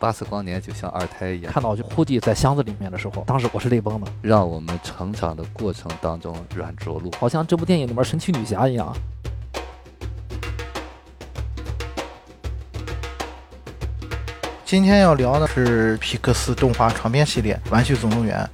巴斯光年就像二胎一样，看到就呼地在箱子里面的时候，当时我是泪崩的，让我们成长的过程当中软着陆，好像这部电影里面神奇女侠一样。今天要聊的是皮克斯动画长篇系列《玩具总动员》。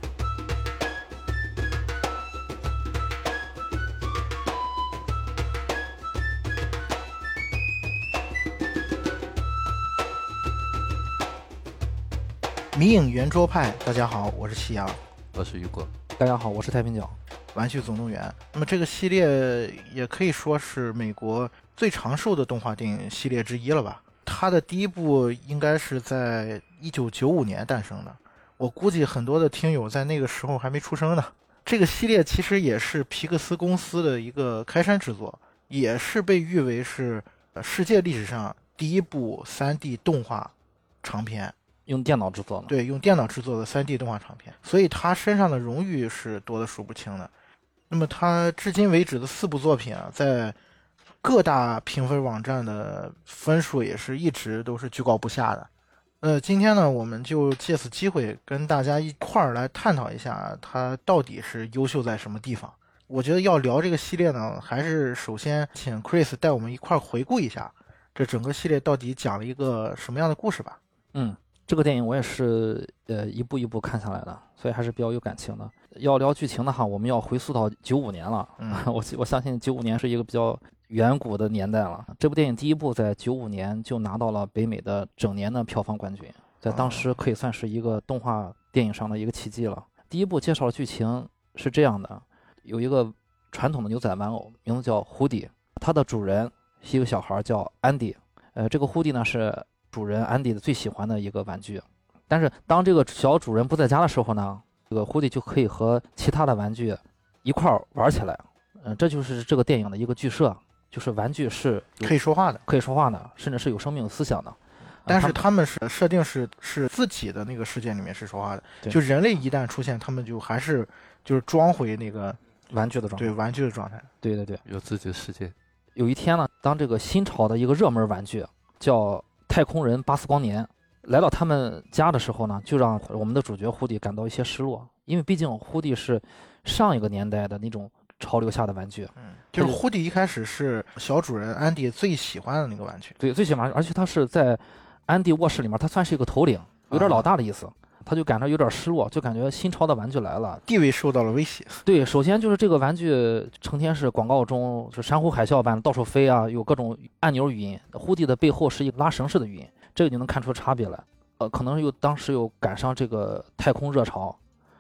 迷影圆桌派，大家好，我是夕阳，我是雨果，大家好，我是太平角。玩具总动员，那么这个系列也可以说是美国最长寿的动画电影系列之一了吧？它的第一部应该是在一九九五年诞生的，我估计很多的听友在那个时候还没出生呢。这个系列其实也是皮克斯公司的一个开山之作，也是被誉为是世界历史上第一部 3D 动画长片。用电脑制作的，对，用电脑制作的 3D 动画长片，所以他身上的荣誉是多的数不清的。那么他至今为止的四部作品啊，在各大评分网站的分数也是一直都是居高不下的。呃，今天呢，我们就借此机会跟大家一块儿来探讨一下，他到底是优秀在什么地方。我觉得要聊这个系列呢，还是首先请 Chris 带我们一块儿回顾一下这整个系列到底讲了一个什么样的故事吧。嗯。这个电影我也是呃一步一步看下来的，所以还是比较有感情的。要聊剧情的话，我们要回溯到九五年了。嗯，我我相信九五年是一个比较远古的年代了。这部电影第一部在九五年就拿到了北美的整年的票房冠军，在当时可以算是一个动画电影上的一个奇迹了。第一部介绍的剧情是这样的：有一个传统的牛仔玩偶，名字叫胡迪，它的主人是一个小孩叫安迪。呃，这个胡迪呢是。主人安迪的最喜欢的一个玩具，但是当这个小主人不在家的时候呢，这个狐狸就可以和其他的玩具一块儿玩起来。嗯，这就是这个电影的一个剧设，就是玩具是可以说话的，可以说话的，甚至是有生命、有思想的。但是他们是设定是是自己的那个世界里面是说话的，就人类一旦出现，他们就还是就是装回那个玩具的状态，对玩具的状态。对对对，有自己的世界。有一天呢，当这个新潮的一个热门玩具叫。太空人巴斯光年来到他们家的时候呢，就让我们的主角胡迪感到一些失落，因为毕竟胡迪是上一个年代的那种潮流下的玩具。嗯，就是胡迪一开始是小主人安迪最喜欢的那个玩具。对，最喜欢，而且他是在安迪卧室里面，他算是一个头领，有点老大的意思。他就感到有点失落，就感觉新潮的玩具来了，地位受到了威胁。对，首先就是这个玩具成天是广告中是山呼海啸般到处飞啊，有各种按钮语音。呼地的背后是一个拉绳式的语音，这个就能看出差别来。呃，可能又当时又赶上这个太空热潮，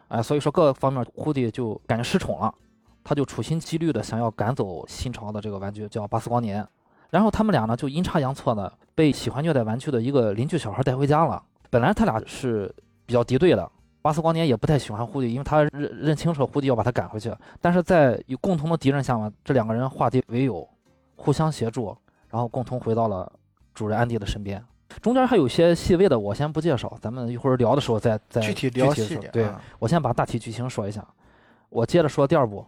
哎，所以说各方面呼地就感觉失宠了，他就处心积虑的想要赶走新潮的这个玩具，叫巴斯光年。然后他们俩呢就阴差阳错的被喜欢虐待玩具的一个邻居小孩带回家了。本来他俩是。比较敌对的巴斯光年也不太喜欢胡迪，因为他认认清楚胡迪要把他赶回去。但是在有共同的敌人下嘛，这两个人化敌为友，互相协助，然后共同回到了主人安迪的身边。中间还有些细微的，我先不介绍，咱们一会儿聊的时候再再具体聊细点。对我先把大体剧情说一下，我接着说第二部。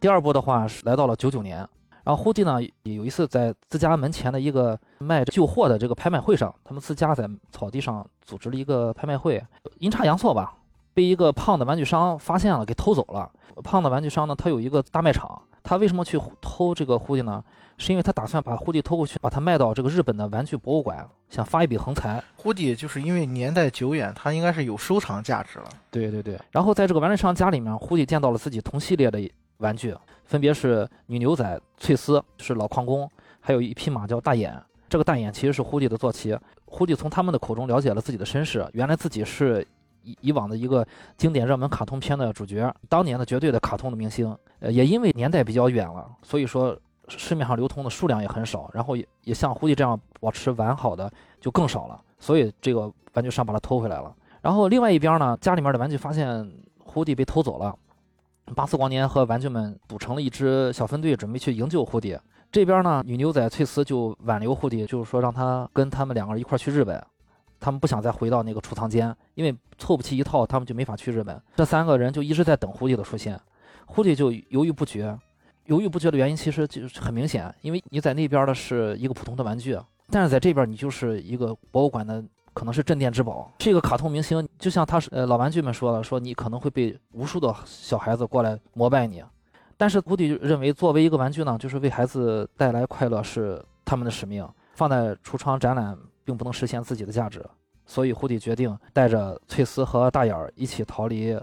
第二部的话是来到了九九年。然后胡迪呢，有一次在自家门前的一个卖旧货的这个拍卖会上，他们自家在草地上组织了一个拍卖会，阴差阳错吧，被一个胖的玩具商发现了，给偷走了。胖的玩具商呢，他有一个大卖场，他为什么去偷这个胡迪呢？是因为他打算把胡迪偷过去，把它卖到这个日本的玩具博物馆，想发一笔横财。胡迪就是因为年代久远，他应该是有收藏价值了。对对对。然后在这个玩具商家里面，胡迪见到了自己同系列的玩具。分别是女牛仔翠丝，是老矿工，还有一匹马叫大眼。这个大眼其实是胡迪的坐骑。胡迪从他们的口中了解了自己的身世，原来自己是以以往的一个经典热门卡通片的主角，当年的绝对的卡通的明星。呃，也因为年代比较远了，所以说市面上流通的数量也很少，然后也也像胡迪这样保持完好的就更少了，所以这个玩具商把它偷回来了。然后另外一边呢，家里面的玩具发现胡迪被偷走了。巴斯光年和玩具们组成了一支小分队，准备去营救胡迪。这边呢，女牛仔翠丝就挽留胡迪，就是说让他跟他们两个人一块去日本。他们不想再回到那个储藏间，因为凑不齐一套，他们就没法去日本。这三个人就一直在等胡迪的出现。胡迪就犹豫不决，犹豫不决的原因其实就很明显，因为你在那边的是一个普通的玩具，但是在这边你就是一个博物馆的。可能是镇店之宝，是一个卡通明星。就像他是呃老玩具们说了，说你可能会被无数的小孩子过来膜拜你。但是胡迪认为，作为一个玩具呢，就是为孩子带来快乐是他们的使命，放在橱窗展览并不能实现自己的价值。所以胡迪决定带着翠丝和大眼儿一起逃离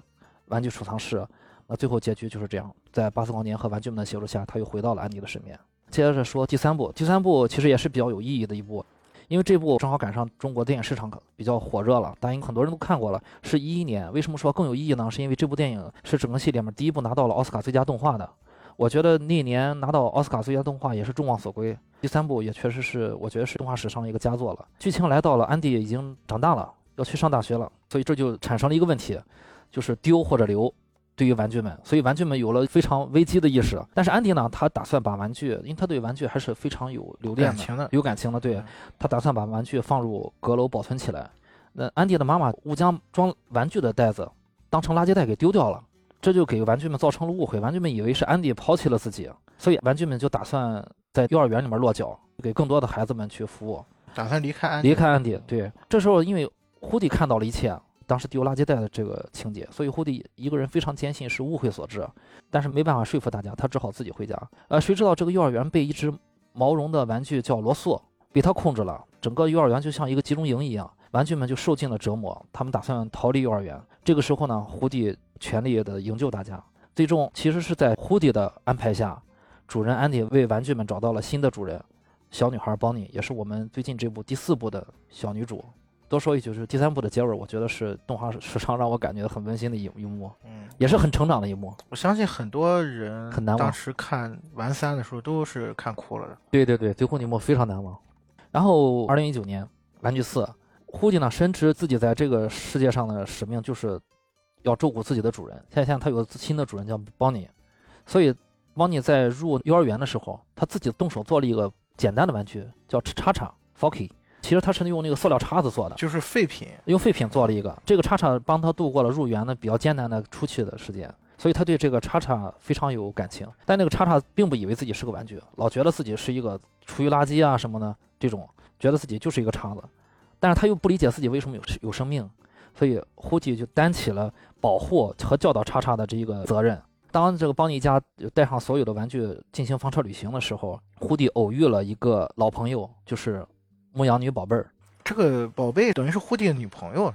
玩具储藏室。那最后结局就是这样，在巴斯光年和玩具们的协助下，他又回到了安迪的身边。接着说第三部，第三部其实也是比较有意义的一部。因为这部正好赶上中国电影市场比较火热了，大家很多人都看过了。是一一年，为什么说更有意义呢？是因为这部电影是整个系列里面第一部拿到了奥斯卡最佳动画的。我觉得那年拿到奥斯卡最佳动画也是众望所归。第三部也确实是，我觉得是动画史上的一个佳作了。剧情来到了安迪已经长大了，要去上大学了，所以这就产生了一个问题，就是丢或者留。对于玩具们，所以玩具们有了非常危机的意识。但是安迪呢，他打算把玩具，因为他对玩具还是非常有留恋的，有感情的。对他打算把玩具放入阁楼保存起来。那安迪的妈妈误将装玩具的袋子当成垃圾袋给丢掉了，这就给玩具们造成了误会。玩具们以为是安迪抛弃了自己，所以玩具们就打算在幼儿园里面落脚，给更多的孩子们去服务，打算离开安离开安迪。对，这时候因为胡迪看到了一切。当时丢垃圾袋的这个情节，所以胡迪一个人非常坚信是误会所致，但是没办法说服大家，他只好自己回家。呃，谁知道这个幼儿园被一只毛绒的玩具叫罗素被他控制了，整个幼儿园就像一个集中营一样，玩具们就受尽了折磨。他们打算逃离幼儿园。这个时候呢，胡迪全力的营救大家。最终其实是在胡迪的安排下，主人安迪为玩具们找到了新的主人，小女孩邦尼，也是我们最近这部第四部的小女主。多说一句，就是第三部的结尾，我觉得是动画史上让我感觉很温馨的一一幕，嗯，也是很成长的一幕。我相信很多人很难忘，当时看完三的时候都是看哭了的。对对对，最后那幕非常难忘。然后二零一九年，玩具四，胡迪呢深知自己在这个世界上的使命就是要照顾自己的主人。现在他有个新的主人叫邦尼，所以邦尼在入幼儿园的时候，他自己动手做了一个简单的玩具，叫叉叉 Forky。其实他是用那个塑料叉子做的，就是废品，用废品做了一个。这个叉叉帮他度过了入园的比较艰难的出去的时间，所以他对这个叉叉非常有感情。但那个叉叉并不以为自己是个玩具，老觉得自己是一个厨余垃圾啊什么的这种，觉得自己就是一个叉子。但是他又不理解自己为什么有有生命，所以胡迪就担起了保护和教导叉叉的这一个责任。当这个邦尼家带上所有的玩具进行房车旅行的时候，胡迪偶遇了一个老朋友，就是。牧羊女宝贝儿，这个宝贝等于是胡迪的女朋友，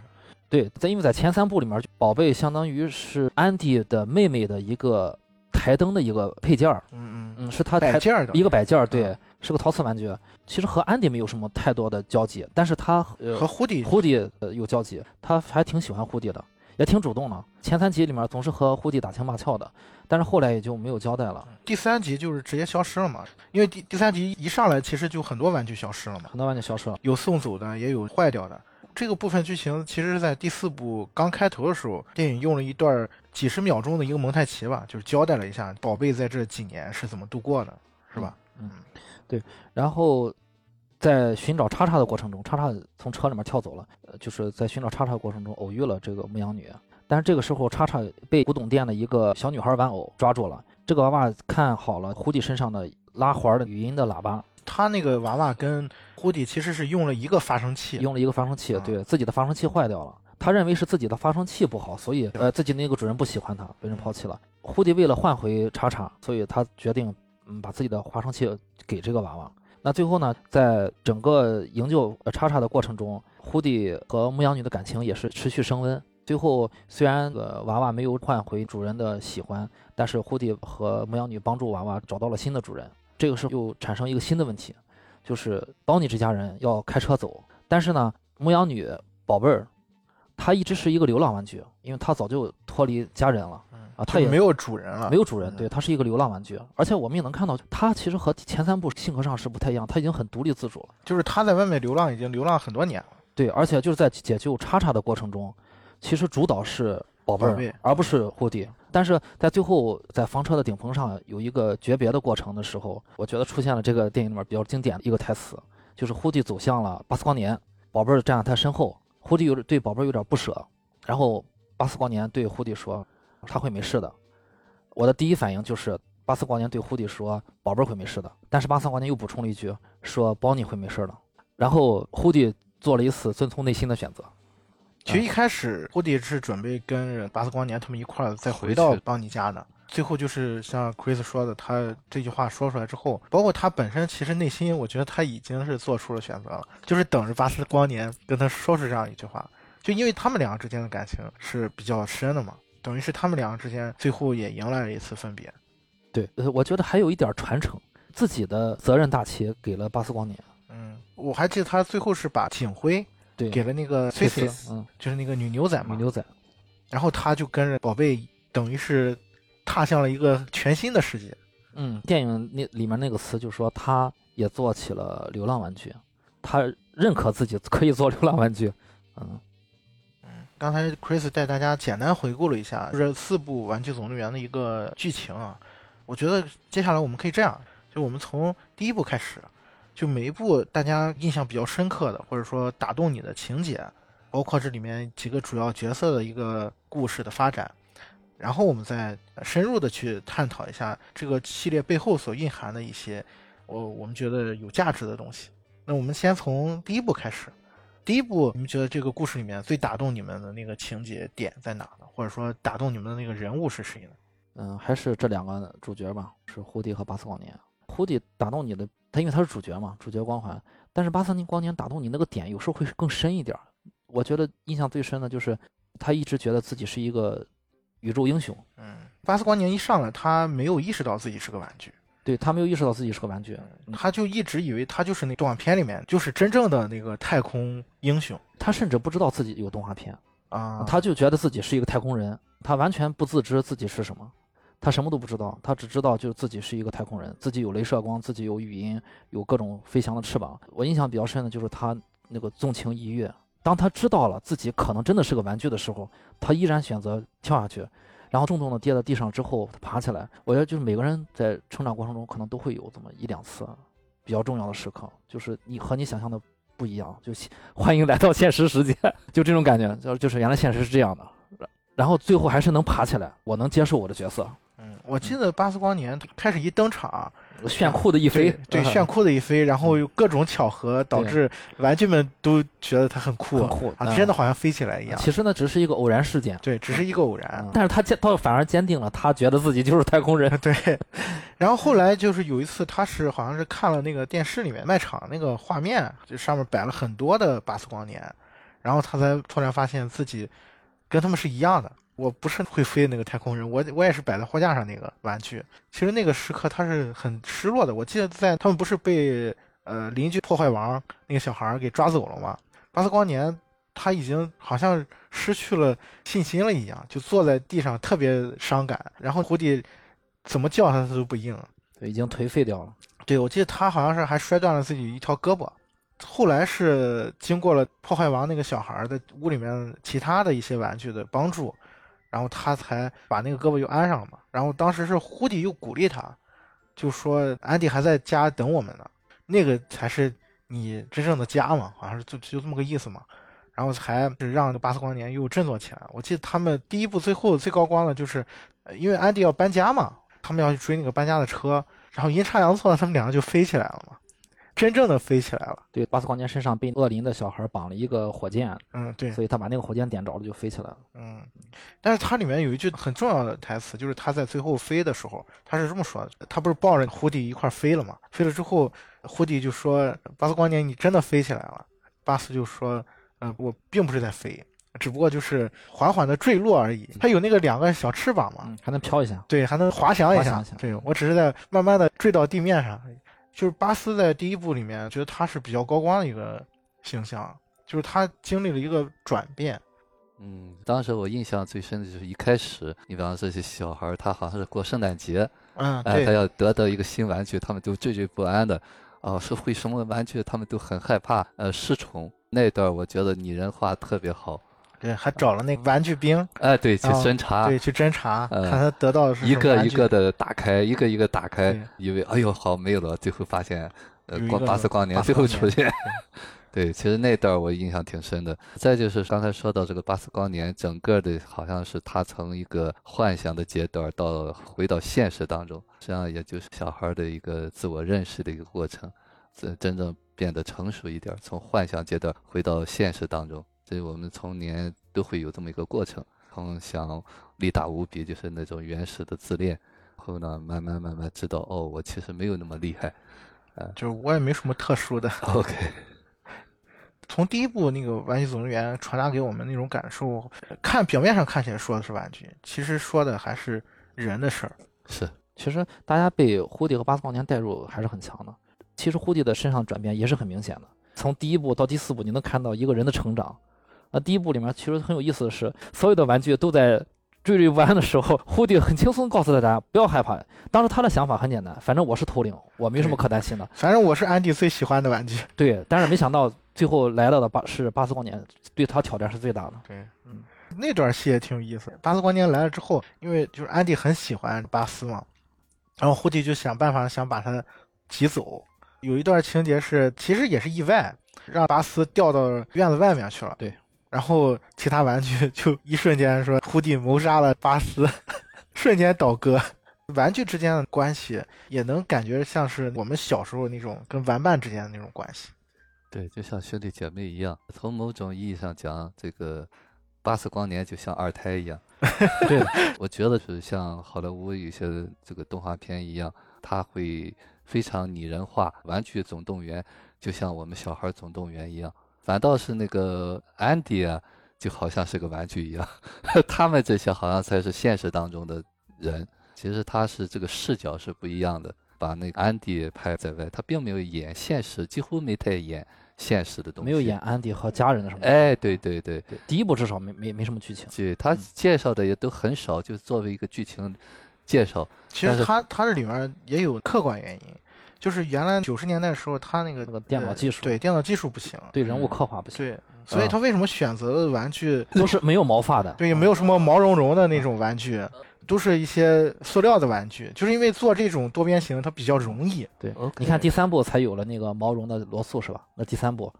对，在因为在前三部里面，宝贝相当于是安迪的妹妹的一个台灯的一个配件儿，嗯嗯。嗯，是他摆件儿的。一个摆件儿，对，是个陶瓷玩具。其实和安迪没有什么太多的交集，但是他和胡迪胡迪呃有交集，他还挺喜欢胡迪的。也挺主动的，前三集里面总是和胡迪打情骂俏的，但是后来也就没有交代了。第三集就是直接消失了嘛，因为第第三集一上来其实就很多玩具消失了嘛，很多玩具消失了，有送走的，也有坏掉的。这个部分剧情其实是在第四部刚开头的时候，电影用了一段几十秒钟的一个蒙太奇吧，就是交代了一下宝贝在这几年是怎么度过的，是吧？嗯，对，然后。在寻找叉叉的过程中，叉叉从车里面跳走了。呃，就是在寻找叉叉的过程中偶遇了这个牧羊女，但是这个时候叉叉被古董店的一个小女孩玩偶抓住了。这个娃娃看好了胡迪身上的拉环的语音的喇叭，他那个娃娃跟胡迪其实是用了一个发声器，用了一个发声器，对自己的发声器坏掉了。他认为是自己的发声器不好，所以呃自己那个主人不喜欢他，被人抛弃了。胡迪为了换回叉叉，所以他决定嗯把自己的发声器给这个娃娃。那最后呢，在整个营救叉叉的过程中，胡迪和牧羊女的感情也是持续升温。最后虽然呃娃娃没有换回主人的喜欢，但是胡迪和牧羊女帮助娃娃找到了新的主人。这个时候又产生一个新的问题，就是邦尼这家人要开车走，但是呢，牧羊女宝贝儿，她一直是一个流浪玩具，因为她早就脱离家人了。啊，它也没有主人了，没有主人，对，它是一个流浪玩具，而且我们也能看到，它其实和前三部性格上是不太一样，它已经很独立自主了，就是它在外面流浪已经流浪很多年了，对，而且就是在解救叉叉的过程中，其实主导是宝贝儿，而不是胡迪，但是在最后在房车的顶棚上有一个诀别的过程的时候，我觉得出现了这个电影里面比较经典的一个台词，就是胡迪走向了巴斯光年，宝贝儿站在他身后，胡迪有点对宝贝儿有点不舍，然后巴斯光年对胡迪说。他会没事的，我的第一反应就是巴斯光年对胡迪说：“宝贝儿会没事的。”但是巴斯光年又补充了一句说：“包尼会没事的。”然后胡迪做了一次遵从内心的选择。其实一开始胡迪是准备跟着巴斯光年他们一块儿再回到邦尼家的，最后就是像 Chris 说的，他这句话说出来之后，包括他本身其实内心，我觉得他已经是做出了选择了，就是等着巴斯光年跟他说出这样一句话，就因为他们两个之间的感情是比较深的嘛，等于是他们两个之间最后也迎来了一次分别。对，呃，我觉得还有一点传承，自己的责任大旗给了巴斯光年。嗯，我还记得他最后是把警徽对，给了那个崔 c 斯，嗯，就是那个女牛仔嘛，女牛仔。然后他就跟着宝贝，等于是踏向了一个全新的世界。嗯，电影那里面那个词就说他也做起了流浪玩具，他认可自己可以做流浪玩具。嗯嗯，刚才 Chris 带大家简单回顾了一下就是四部《玩具总动员》的一个剧情啊。我觉得接下来我们可以这样，就我们从第一部开始，就每一部大家印象比较深刻的，或者说打动你的情节，包括这里面几个主要角色的一个故事的发展，然后我们再深入的去探讨一下这个系列背后所蕴含的一些我我们觉得有价值的东西。那我们先从第一部开始，第一部你们觉得这个故事里面最打动你们的那个情节点在哪呢？或者说打动你们的那个人物是谁呢？嗯，还是这两个主角吧，是胡迪和巴斯光年。胡迪打动你的，他因为他是主角嘛，主角光环。但是巴斯光年打动你那个点，有时候会更深一点。我觉得印象最深的就是他一直觉得自己是一个宇宙英雄。嗯，巴斯光年一上来，他没有意识到自己是个玩具。对他没有意识到自己是个玩具，他就一直以为他就是那动画片里面就是真正的那个太空英雄。他甚至不知道自己有动画片啊，他就觉得自己是一个太空人，他完全不自知自己是什么。他什么都不知道，他只知道就是自己是一个太空人，自己有镭射光，自己有语音，有各种飞翔的翅膀。我印象比较深的就是他那个纵情一跃。当他知道了自己可能真的是个玩具的时候，他依然选择跳下去，然后重重的跌在地上之后，他爬起来。我觉得就是每个人在成长过程中可能都会有这么一两次比较重要的时刻，就是你和你想象的不一样，就欢迎来到现实世界，就这种感觉，就就是原来现实是这样的，然后最后还是能爬起来，我能接受我的角色。嗯，我记得巴斯光年开始一登场，炫酷的一飞，对，炫酷的一飞，然后有各种巧合导致玩具们都觉得他很酷，很酷啊，真的好像飞起来一样。其实呢，只是一个偶然事件，对，只是一个偶然。但是他坚，倒反而坚定了，他觉得自己就是太空人。对，然后后来就是有一次，他是好像是看了那个电视里面卖场那个画面，就上面摆了很多的巴斯光年，然后他才突然发现自己跟他们是一样的。我不是会飞的那个太空人，我我也是摆在货架上那个玩具。其实那个时刻他是很失落的。我记得在他们不是被呃邻居破坏王那个小孩给抓走了吗？巴斯光年他已经好像失去了信心了一样，就坐在地上特别伤感。然后胡迪怎么叫他他都不应，对，已经颓废掉了。对，我记得他好像是还摔断了自己一条胳膊。后来是经过了破坏王那个小孩的屋里面其他的一些玩具的帮助。然后他才把那个胳膊又安上了嘛。然后当时是胡迪又鼓励他，就说安迪还在家等我们呢，那个才是你真正的家嘛，好像是就就这么个意思嘛。然后才让巴斯光年又振作起来。我记得他们第一部最后最高光的就是，因为安迪要搬家嘛，他们要去追那个搬家的车，然后阴差阳错，他们两个就飞起来了嘛。真正的飞起来了。对，巴斯光年身上被恶灵的小孩绑了一个火箭。嗯，对。所以他把那个火箭点着了，就飞起来了。嗯，但是它里面有一句很重要的台词，就是他在最后飞的时候，他是这么说的：他不是抱着胡迪一块飞了吗？飞了之后，胡迪就说：“巴斯光年，你真的飞起来了。”巴斯就说：“嗯，我并不是在飞，只不过就是缓缓的坠落而已。它有那个两个小翅膀嘛，还能飘一下。对，还能滑翔一下。对我只是在慢慢的坠到地面上。”就是巴斯在第一部里面，觉得他是比较高光的一个形象，就是他经历了一个转变。嗯，当时我印象最深的就是一开始，你比方说这些小孩，他好像是过圣诞节，嗯，哎，他要得到一个新玩具，他们都惴惴不安的，哦，是会什么玩具，他们都很害怕，呃，失宠那段，我觉得拟人化特别好。对，还找了那个玩具兵，哎，对，去侦查，对，去侦查，看他得到的是一个一个的打开，一个一个打开，以为哎呦好没有了，最后发现，呃，光巴斯光年最后出现，对，其实那段我印象挺深的。再就是刚才说到这个巴斯光年，整个的好像是他从一个幻想的阶段到回到现实当中，实际上也就是小孩的一个自我认识的一个过程。真真正变得成熟一点，从幻想阶段回到现实当中。所以我们童年都会有这么一个过程，从想力大无比，就是那种原始的自恋，后呢慢慢慢慢知道，哦，我其实没有那么厉害，啊，就是我也没什么特殊的。OK。从第一部那个《玩具总动员》传达给我们那种感受，看表面上看起来说的是玩具，其实说的还是人的事儿。是，其实大家被胡迪和巴斯光年带入还是很强的。其实胡迪的身上转变也是很明显的，从第一部到第四部，你能看到一个人的成长。那第一部里面其实很有意思的是，所有的玩具都在惴惴不安的时候，胡迪很轻松告诉大家不要害怕。当时他的想法很简单，反正我是头领，我没什么可担心的。反正我是安迪最喜欢的玩具。对，但是没想到。最后来到的巴是巴斯光年，对他挑战是最大的。对，嗯，那段戏也挺有意思。巴斯光年来了之后，因为就是安迪很喜欢巴斯嘛，然后胡迪就想办法想把他挤走。有一段情节是，其实也是意外，让巴斯掉到院子外面去了。对，然后其他玩具就一瞬间说胡迪谋杀了巴斯，瞬间倒戈。玩具之间的关系也能感觉像是我们小时候那种跟玩伴之间的那种关系。对，就像兄弟姐妹一样。从某种意义上讲，这个巴斯光年就像二胎一样。对，我觉得是像好莱坞有些这个动画片一样，它会非常拟人化。玩具总动员就像我们小孩总动员一样，反倒是那个安迪啊，就好像是个玩具一样。他们这些好像才是现实当中的人。其实他是这个视角是不一样的。把那个安迪拍在外，他并没有演现实，几乎没太演现实的东西。没有演安迪和家人的什么？哎，对对对对，第一部至少没没没什么剧情。对他介绍的也都很少，就作为一个剧情介绍。其实他他这里面也有客观原因，就是原来九十年代的时候，他那个那个电脑技术对电脑技术不行，对人物刻画不行。对，所以他为什么选择的玩具 都是没有毛发的？对，也没有什么毛茸茸的那种玩具。都是一些塑料的玩具，就是因为做这种多边形它比较容易。对，你看第三部才有了那个毛绒的罗素是吧？那第三部，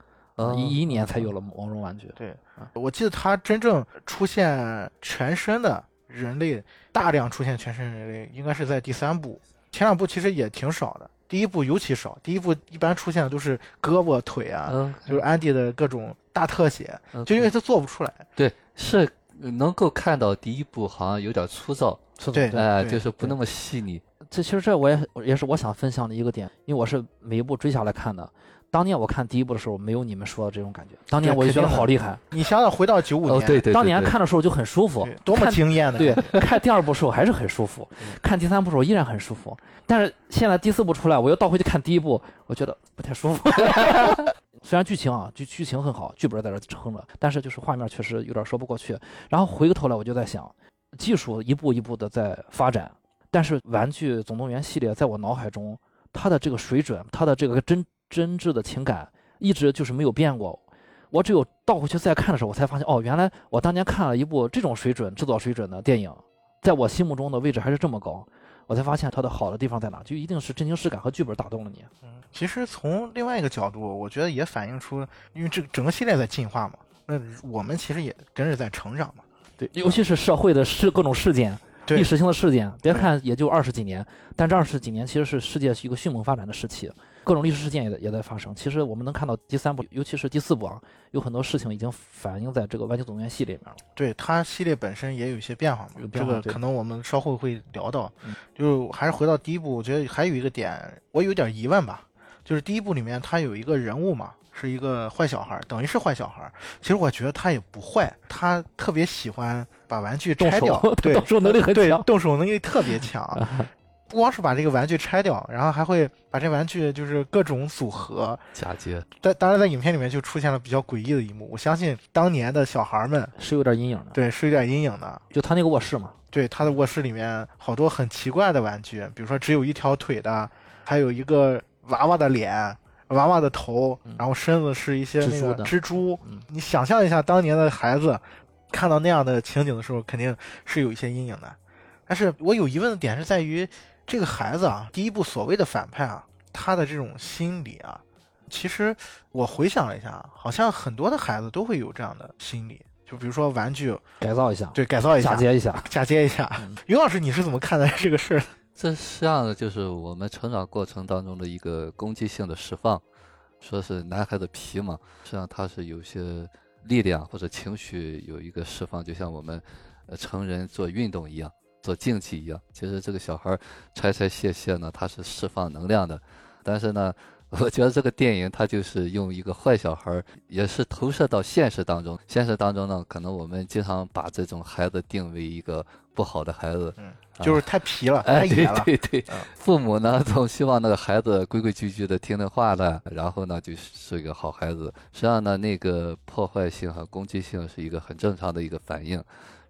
一一年才有了毛绒玩具。对，我记得它真正出现全身的人类，大量出现全身人类，应该是在第三部。前两部其实也挺少的，第一部尤其少。第一部一般出现的都是胳膊腿啊，就是安迪的各种大特写，就因为他做不出来。对，是。能够看到第一部好像有点粗糙，对，哎，就是不那么细腻。这其实这我也也是我想分享的一个点，因为我是每一部追下来看的。当年我看第一部的时候，没有你们说的这种感觉。当年我就觉得好厉害。你想想，回到九五年，对对，当年看的时候就很舒服，多么惊艳的。对，看第二部时候还是很舒服，看第三部时候依然很舒服。但是现在第四部出来，我又倒回去看第一部，我觉得不太舒服。虽然剧情啊，剧剧情很好，剧本在这撑着，但是就是画面确实有点说不过去。然后回过头来，我就在想，技术一步一步的在发展，但是《玩具总动员》系列在我脑海中，它的这个水准，它的这个真真挚的情感，一直就是没有变过。我只有倒回去再看的时候，我才发现，哦，原来我当年看了一部这种水准、制作水准的电影，在我心目中的位置还是这么高。我才发现它的好的地方在哪，就一定是真情实感和剧本打动了你。嗯，其实从另外一个角度，我觉得也反映出，因为这整个系列在进化嘛，那我们其实也跟着在成长嘛。对，尤其是社会的事各种事件，历史性的事件，别看也就二十几年，但这二十几年其实是世界一个迅猛发展的时期。各种历史事件也也在发生。其实我们能看到第三部，尤其是第四部啊，有很多事情已经反映在这个《玩具总动员》系列里面了。对它系列本身也有一些变化嘛，这个可能我们稍后会聊到。就还是回到第一部，我觉得还有一个点，我有点疑问吧，就是第一部里面它有一个人物嘛，是一个坏小孩，等于是坏小孩。其实我觉得他也不坏，他特别喜欢把玩具拆掉，对，动手能力很强，动手能力特别强。不光是把这个玩具拆掉，然后还会把这玩具就是各种组合嫁接。在当然在影片里面就出现了比较诡异的一幕，我相信当年的小孩们是有点阴影的。对，是有点阴影的。就他那个卧室嘛，对，他的卧室里面好多很奇怪的玩具，比如说只有一条腿的，还有一个娃娃的脸、娃娃的头，然后身子是一些那个蜘蛛。你想象一下，当年的孩子看到那样的情景的时候，肯定是有一些阴影的。但是我有疑问的点是在于。这个孩子啊，第一部所谓的反派啊，他的这种心理啊，其实我回想了一下，好像很多的孩子都会有这样的心理。就比如说玩具改造一下，对，改造一下，嫁接一下，嫁接一下。于老师，你是怎么看待这个事儿？这实际上就是我们成长过程当中的一个攻击性的释放。说是男孩子皮嘛，实际上他是有些力量或者情绪有一个释放，就像我们呃成人做运动一样，做竞技一样。其实这个小孩拆拆卸卸呢，他是释放能量的，但是呢。我觉得这个电影它就是用一个坏小孩，也是投射到现实当中。现实当中呢，可能我们经常把这种孩子定为一个不好的孩子，嗯，就是太皮了，太野了。对对对，父母呢总希望那个孩子规规矩矩的、听听话的，然后呢就是一个好孩子。实际上呢，那个破坏性和攻击性是一个很正常的一个反应，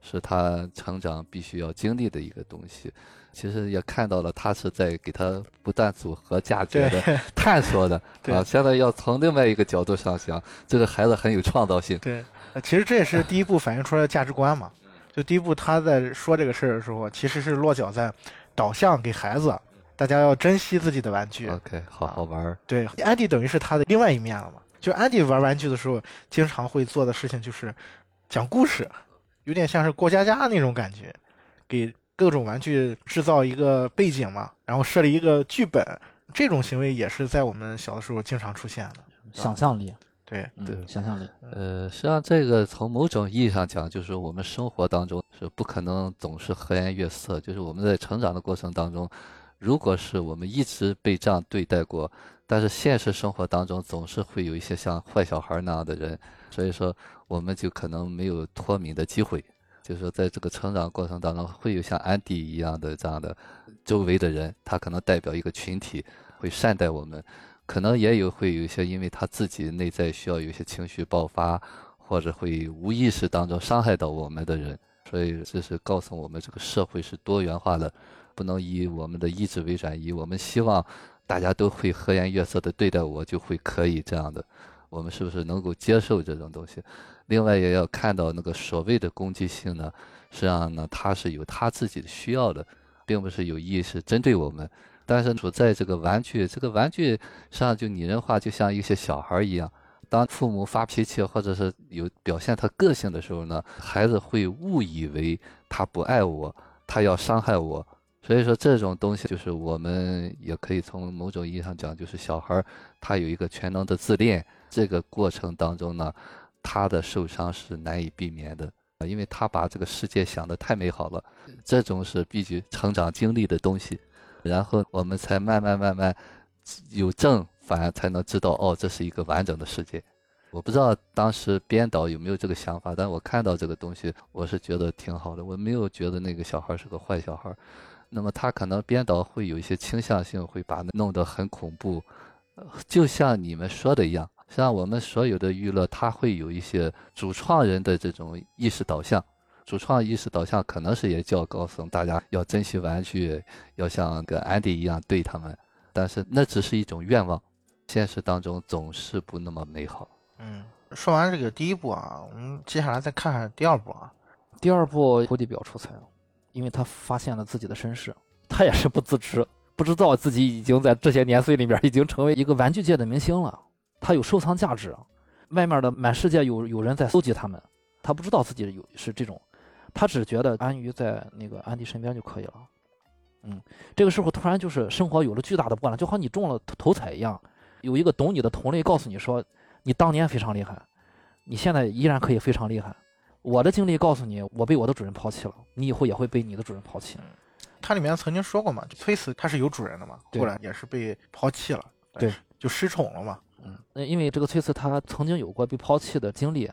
是他成长必须要经历的一个东西。其实也看到了，他是在给他不断组合价值的探索的 啊。现在要从另外一个角度上想，这个孩子很有创造性。对，其实这也是第一步反映出来的价值观嘛。就第一步他在说这个事儿的时候，其实是落脚在导向给孩子，大家要珍惜自己的玩具。OK，好好玩。对，安迪等于是他的另外一面了嘛。就安迪玩玩具的时候，经常会做的事情就是讲故事，有点像是过家家那种感觉，给。各种玩具制造一个背景嘛，然后设立一个剧本，这种行为也是在我们小的时候经常出现的。想象力，对对，想象力。呃，实际上这个从某种意义上讲，就是我们生活当中是不可能总是和颜悦色。就是我们在成长的过程当中，如果是我们一直被这样对待过，但是现实生活当中总是会有一些像坏小孩那样的人，所以说我们就可能没有脱敏的机会。就是说，在这个成长过程当中，会有像安迪一样的这样的周围的人，他可能代表一个群体，会善待我们。可能也有会有一些，因为他自己内在需要有一些情绪爆发，或者会无意识当中伤害到我们的人。所以，这是告诉我们，这个社会是多元化的，不能以我们的意志为转移。我们希望大家都会和颜悦色的对待我，就会可以这样的。我们是不是能够接受这种东西？另外也要看到那个所谓的攻击性呢，实际上呢，它是有他自己的需要的，并不是有意识针对我们。但是处在这个玩具，这个玩具实际上就拟人化，就像一些小孩一样。当父母发脾气或者是有表现他个性的时候呢，孩子会误以为他不爱我，他要伤害我。所以说这种东西就是我们也可以从某种意义上讲，就是小孩他有一个全能的自恋，这个过程当中呢。他的受伤是难以避免的，因为他把这个世界想得太美好了，这种是必须成长经历的东西，然后我们才慢慢慢慢有正反才能知道哦，这是一个完整的世界。我不知道当时编导有没有这个想法，但我看到这个东西，我是觉得挺好的，我没有觉得那个小孩是个坏小孩。那么他可能编导会有一些倾向性，会把弄得很恐怖，就像你们说的一样。像我们所有的娱乐，它会有一些主创人的这种意识导向。主创意识导向可能是也叫告诉大家要珍惜玩具，要像跟安迪一样对他们。但是那只是一种愿望，现实当中总是不那么美好。嗯，说完这个第一部啊，我们接下来再看看第二部啊。第二部胡迪比较出彩，因为他发现了自己的身世，他也是不自知，不知道自己已经在这些年岁里面已经成为一个玩具界的明星了。他有收藏价值，外面的满世界有有人在搜集它们，他不知道自己有是这种，他只觉得安于在那个安迪身边就可以了。嗯，这个时候突然就是生活有了巨大的波澜，就好像你中了头彩一样，有一个懂你的同类告诉你说，你当年非常厉害，你现在依然可以非常厉害。我的经历告诉你，我被我的主人抛弃了，你以后也会被你的主人抛弃。它里面曾经说过嘛，崔斯他是有主人的嘛，后来也是被抛弃了，对，就失宠了嘛。嗯，那因为这个崔斯他曾经有过被抛弃的经历，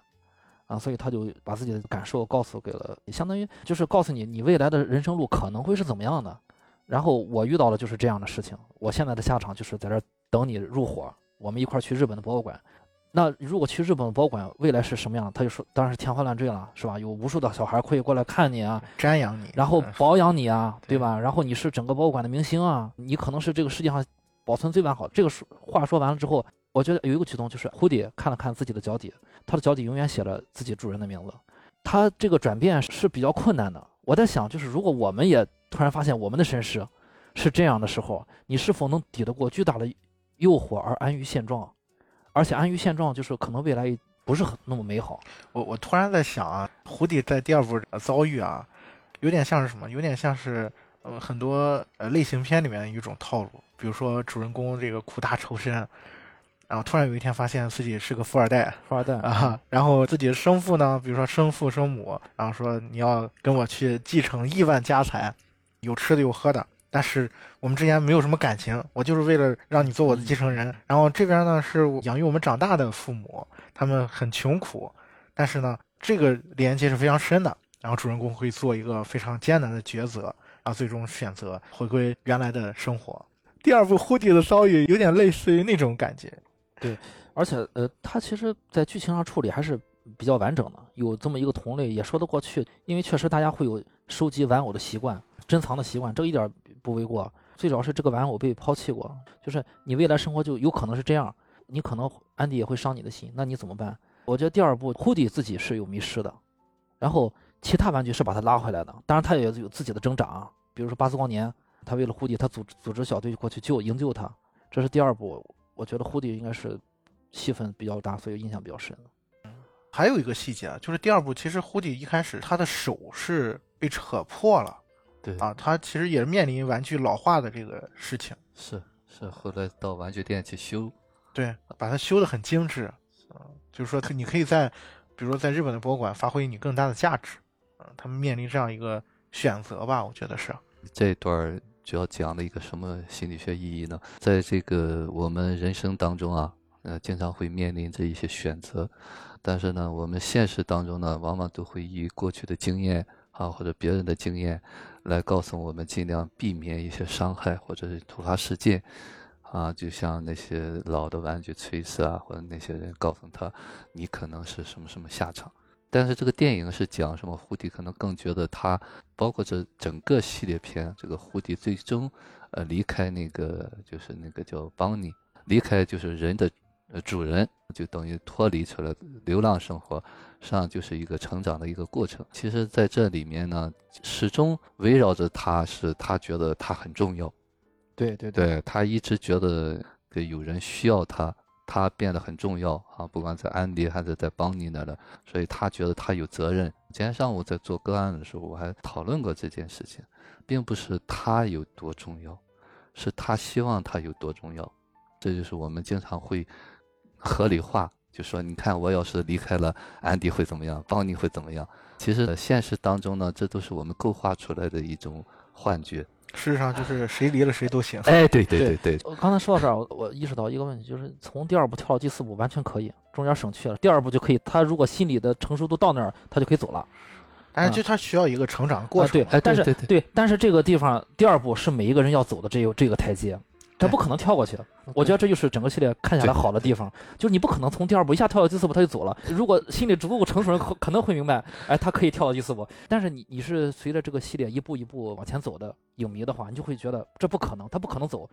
啊，所以他就把自己的感受告诉给了，相当于就是告诉你，你未来的人生路可能会是怎么样的。然后我遇到的就是这样的事情，我现在的下场就是在这等你入伙，我们一块儿去日本的博物馆。那如果去日本博物馆，未来是什么样？他就说，当然是天花乱坠了，是吧？有无数的小孩可以过来看你啊，瞻仰你，然后保养你啊，对吧？然后你是整个博物馆的明星啊，你可能是这个世界上保存最完好。这个说话说完了之后。我觉得有一个举动就是蝴蝶看了看自己的脚底，它的脚底永远写了自己主人的名字。它这个转变是比较困难的。我在想，就是如果我们也突然发现我们的身世是这样的时候，你是否能抵得过巨大的诱惑而安于现状？而且安于现状，就是可能未来不是很那么美好。我我突然在想啊，蝴蝶在第二部遭遇啊，有点像是什么？有点像是呃很多呃类型片里面的一种套路，比如说主人公这个苦大仇深，然后突然有一天发现自己是个富二代，富二代啊，然后自己的生父呢，比如说生父生母，然后说你要跟我去继承亿万家财，有吃的有喝的，但是我们之间没有什么感情，我就是为了让你做我的继承人。然后这边呢是养育我们长大的父母，他们很穷苦，但是呢这个连接是非常深的。然后主人公会做一个非常艰难的抉择，然后最终选择回归原来的生活。第二部《蝴蝶的遭遇》有点类似于那种感觉。对，而且呃，它其实在剧情上处理还是比较完整的，有这么一个同类也说得过去。因为确实大家会有收集玩偶的习惯、珍藏的习惯，这一点不为过。最主要是这个玩偶被抛弃过，就是你未来生活就有可能是这样，你可能安迪也会伤你的心，那你怎么办？我觉得第二部胡迪自己是有迷失的，然后其他玩具是把他拉回来的，当然他也有自己的挣扎，比如说巴斯光年，他为了胡迪，他组组织小队过去救营救他，这是第二部。我觉得胡迪应该是戏份比较大，所以印象比较深。还有一个细节啊，就是第二部其实胡迪一开始他的手是被扯破了，对啊，他其实也是面临玩具老化的这个事情。是是，后来到玩具店去修，对，把它修的很精致，啊，就是说你可以在，比如说在日本的博物馆发挥你更大的价值，啊，他们面临这样一个选择吧，我觉得是这一段。主要讲了一个什么心理学意义呢？在这个我们人生当中啊，呃，经常会面临着一些选择，但是呢，我们现实当中呢，往往都会以过去的经验啊，或者别人的经验，来告诉我们尽量避免一些伤害或者是突发事件，啊，就像那些老的玩具锤子啊，或者那些人告诉他，你可能是什么什么下场。但是这个电影是讲什么？胡迪可能更觉得他，包括这整个系列片，这个胡迪最终，呃，离开那个就是那个叫邦尼，离开就是人的，呃，主人，就等于脱离出来流浪生活，实际上就是一个成长的一个过程。其实在这里面呢，始终围绕着他，是他觉得他很重要，对对对，他一直觉得有人需要他。他变得很重要啊，不管在安迪还是在邦尼那的，所以他觉得他有责任。今天上午在做个案的时候，我还讨论过这件事情，并不是他有多重要，是他希望他有多重要。这就是我们经常会合理化，就说你看我要是离开了安迪会怎么样，邦尼会怎么样？其实现实当中呢，这都是我们构画出来的一种幻觉。事实上就是谁离了谁都行。哎，对对对对。我刚才说到这儿，我我意识到一个问题，就是从第二步跳到第四步完全可以，中间省去了。第二步就可以，他如果心理的成熟度到那儿，他就可以走了。但是就他需要一个成长过程。对，哎，但是对，但是这个地方第二步是每一个人要走的这有这个台阶。他不可能跳过去，我觉得这就是整个系列看下来好的地方，就是你不可能从第二部一下跳到第四部他就走了。如果心里足够成熟人可能会明白，哎，他可以跳到第四部。但是你你是随着这个系列一步一步往前走的影迷的话，你就会觉得这不可能，他不可能走。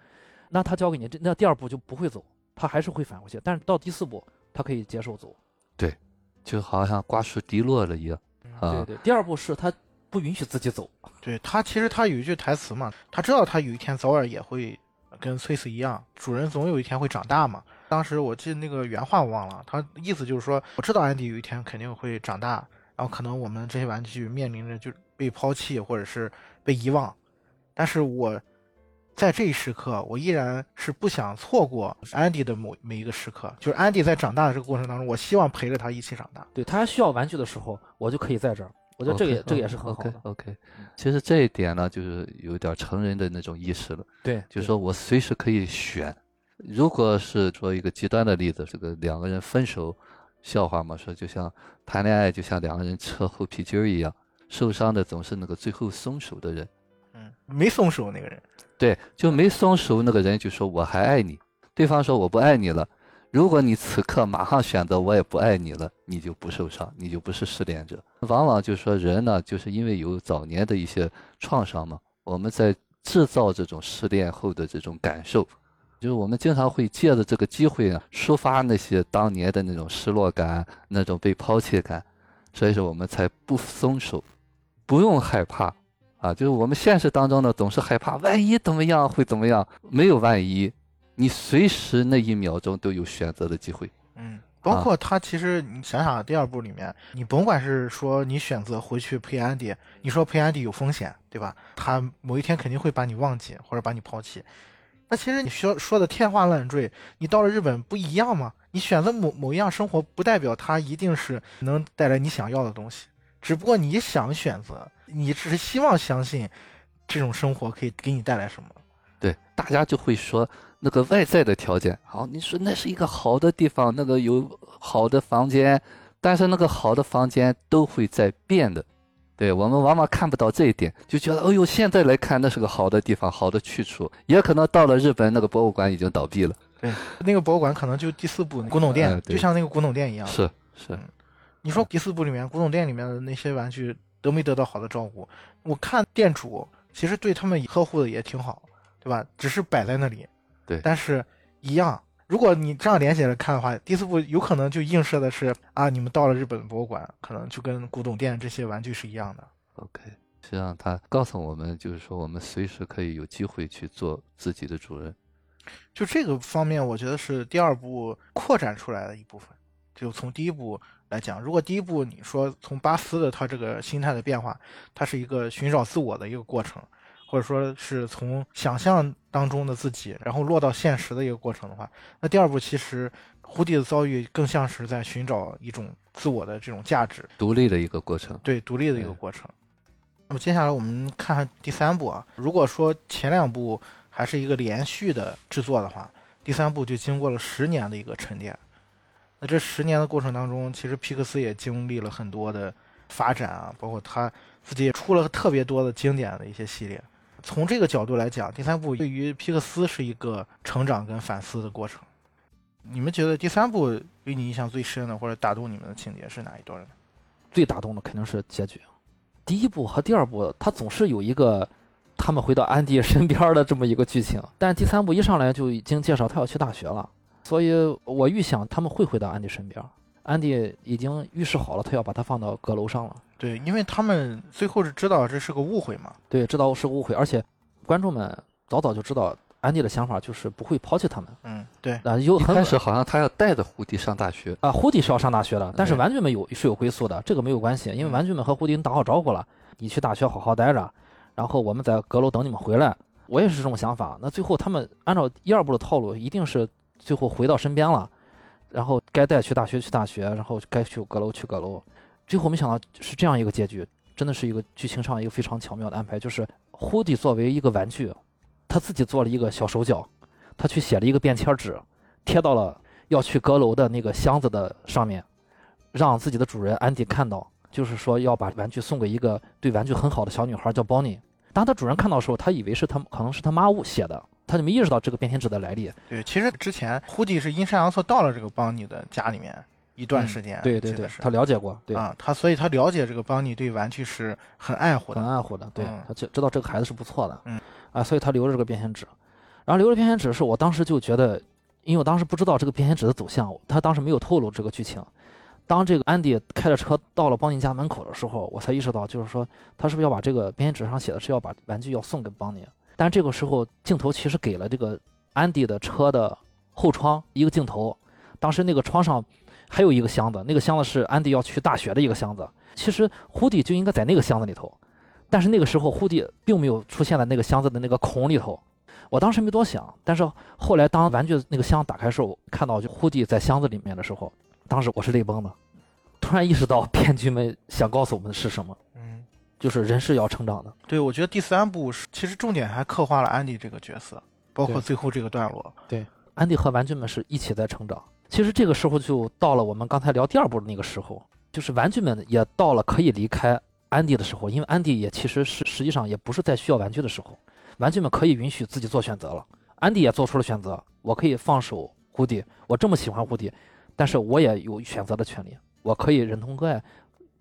那他交给你，这那第二部就不会走，他还是会返回去。但是到第四部，他可以接受走。对，就好像瓜熟蒂落了一样。对对，第二步是他不允许自己走。对他其实他有一句台词嘛，他知道他有一天早晚也会。跟崔斯一样，主人总有一天会长大嘛。当时我记得那个原话我忘了，他意思就是说，我知道安迪有一天肯定会长大，然后可能我们这些玩具面临着就被抛弃或者是被遗忘，但是我在这一时刻，我依然是不想错过安迪的某每一个时刻。就是安迪在长大的这个过程当中，我希望陪着他一起长大。对他需要玩具的时候，我就可以在这儿。我觉得这个也这个也是很好的。OK，其实这一点呢，就是有点成人的那种意识了。对，就是说我随时可以选。如果是说一个极端的例子，这个两个人分手，笑话嘛，说就像谈恋爱，就像两个人扯后皮筋儿一样，受伤的总是那个最后松手的人。嗯，没松手那个人。对，就没松手那个人就说我还爱你，对方说我不爱你了。如果你此刻马上选择我也不爱你了，你就不受伤，你就不是失恋者。往往就是说人呢，就是因为有早年的一些创伤嘛，我们在制造这种失恋后的这种感受，就是我们经常会借着这个机会啊，抒发那些当年的那种失落感、那种被抛弃感，所以说我们才不松手，不用害怕啊，就是我们现实当中呢总是害怕，万一怎么样会怎么样，没有万一。你随时那一秒钟都有选择的机会，嗯包括他其实你想想，第二部里面，你甭管是说你选择回去陪安迪，你说陪安迪有风险，对吧？他某一天肯定会把你忘记或者把你抛弃。那其实你说说的天花乱坠，你到了日本不一样吗？你选择某某一样生活，不代表它一定是能带来你想要的东西，只不过你想选择，你只是希望相信这种生活可以给你带来什么。对，大家就会说那个外在的条件，好，你说那是一个好的地方，那个有好的房间，但是那个好的房间都会在变的。对我们往往看不到这一点，就觉得，哎呦，现在来看那是个好的地方，好的去处，也可能到了日本那个博物馆已经倒闭了。对，那个博物馆可能就第四部古董店，就像那个古董店一样。是是，你说第四部里面古董店里面的那些玩具得没得到好的照顾？我看店主其实对他们呵护的也挺好，对吧？只是摆在那里。对，但是一样。如果你这样联系来看的话，第四部有可能就映射的是啊，你们到了日本博物馆，可能就跟古董店这些玩具是一样的。OK，实际上他告诉我们，就是说我们随时可以有机会去做自己的主人。就这个方面，我觉得是第二部扩展出来的一部分。就从第一部来讲，如果第一部你说从巴斯的他这个心态的变化，他是一个寻找自我的一个过程。或者说是从想象当中的自己，然后落到现实的一个过程的话，那第二部其实胡迪的遭遇更像是在寻找一种自我的这种价值，独立的一个过程。对，独立的一个过程。那么接下来我们看看第三部啊，如果说前两部还是一个连续的制作的话，第三部就经过了十年的一个沉淀。那这十年的过程当中，其实皮克斯也经历了很多的发展啊，包括他自己也出了特别多的经典的一些系列。从这个角度来讲，第三部对于皮克斯是一个成长跟反思的过程。你们觉得第三部给你印象最深的或者打动你们的情节是哪一段呢？最打动的肯定是结局。第一部和第二部，它总是有一个他们回到安迪身边的这么一个剧情，但第三部一上来就已经介绍他要去大学了，所以我预想他们会回到安迪身边。安迪已经预示好了，他要把他放到阁楼上了。对，因为他们最后是知道这是个误会嘛。对，知道是个误会，而且观众们早早就知道安迪的想法就是不会抛弃他们。嗯，对。啊，有开始好像他要带着胡迪上大学啊，胡迪是要上大学的，但是玩具们有是有归宿的，这个没有关系，因为玩具们和胡迪打好招呼了，你去大学好好待着，然后我们在阁楼等你们回来。我也是这种想法。那最后他们按照一二部的套路，一定是最后回到身边了，然后该带去大学去大学，然后该去阁楼去阁楼。最后没想到是这样一个结局，真的是一个剧情上一个非常巧妙的安排。就是胡迪作为一个玩具，他自己做了一个小手脚，他去写了一个便签纸，贴到了要去阁楼的那个箱子的上面，让自己的主人安迪看到，就是说要把玩具送给一个对玩具很好的小女孩，叫 Bonnie。当他主人看到的时候，他以为是他可能是他妈写的，他就没意识到这个便签纸的来历。对，其实之前胡迪是阴差阳错到了这个邦尼的家里面。一段时间，对对对，他了解过，对啊，他所以他了解这个邦尼对玩具是很爱护的，很爱护的，对他知知道这个孩子是不错的，嗯啊，所以他留着这个便签纸，然后留着便签纸是我当时就觉得，因为我当时不知道这个便签纸的走向，他当时没有透露这个剧情。当这个安迪开着车到了邦尼家门口的时候，我才意识到，就是说他是不是要把这个便签纸上写的是要把玩具要送给邦尼？但这个时候镜头其实给了这个安迪的车的后窗一个镜头，当时那个窗上。还有一个箱子，那个箱子是安迪要去大学的一个箱子。其实胡迪就应该在那个箱子里头，但是那个时候胡迪并没有出现在那个箱子的那个孔里头。我当时没多想，但是后来当玩具那个箱打开时候，看到就胡迪在箱子里面的时候，当时我是泪崩的，突然意识到编剧们想告诉我们的是什么。嗯，就是人是要成长的。对，我觉得第三部是其实重点还刻画了安迪这个角色，包括最后这个段落。对，安迪和玩具们是一起在成长。其实这个时候就到了我们刚才聊第二部的那个时候，就是玩具们也到了可以离开安迪的时候，因为安迪也其实是实际上也不是在需要玩具的时候，玩具们可以允许自己做选择了。安迪也做出了选择，我可以放手胡迪，我这么喜欢胡迪，但是我也有选择的权利，我可以忍痛割爱，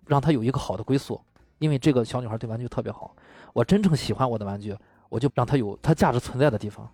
让他有一个好的归宿，因为这个小女孩对玩具特别好，我真正喜欢我的玩具，我就让他有它价值存在的地方。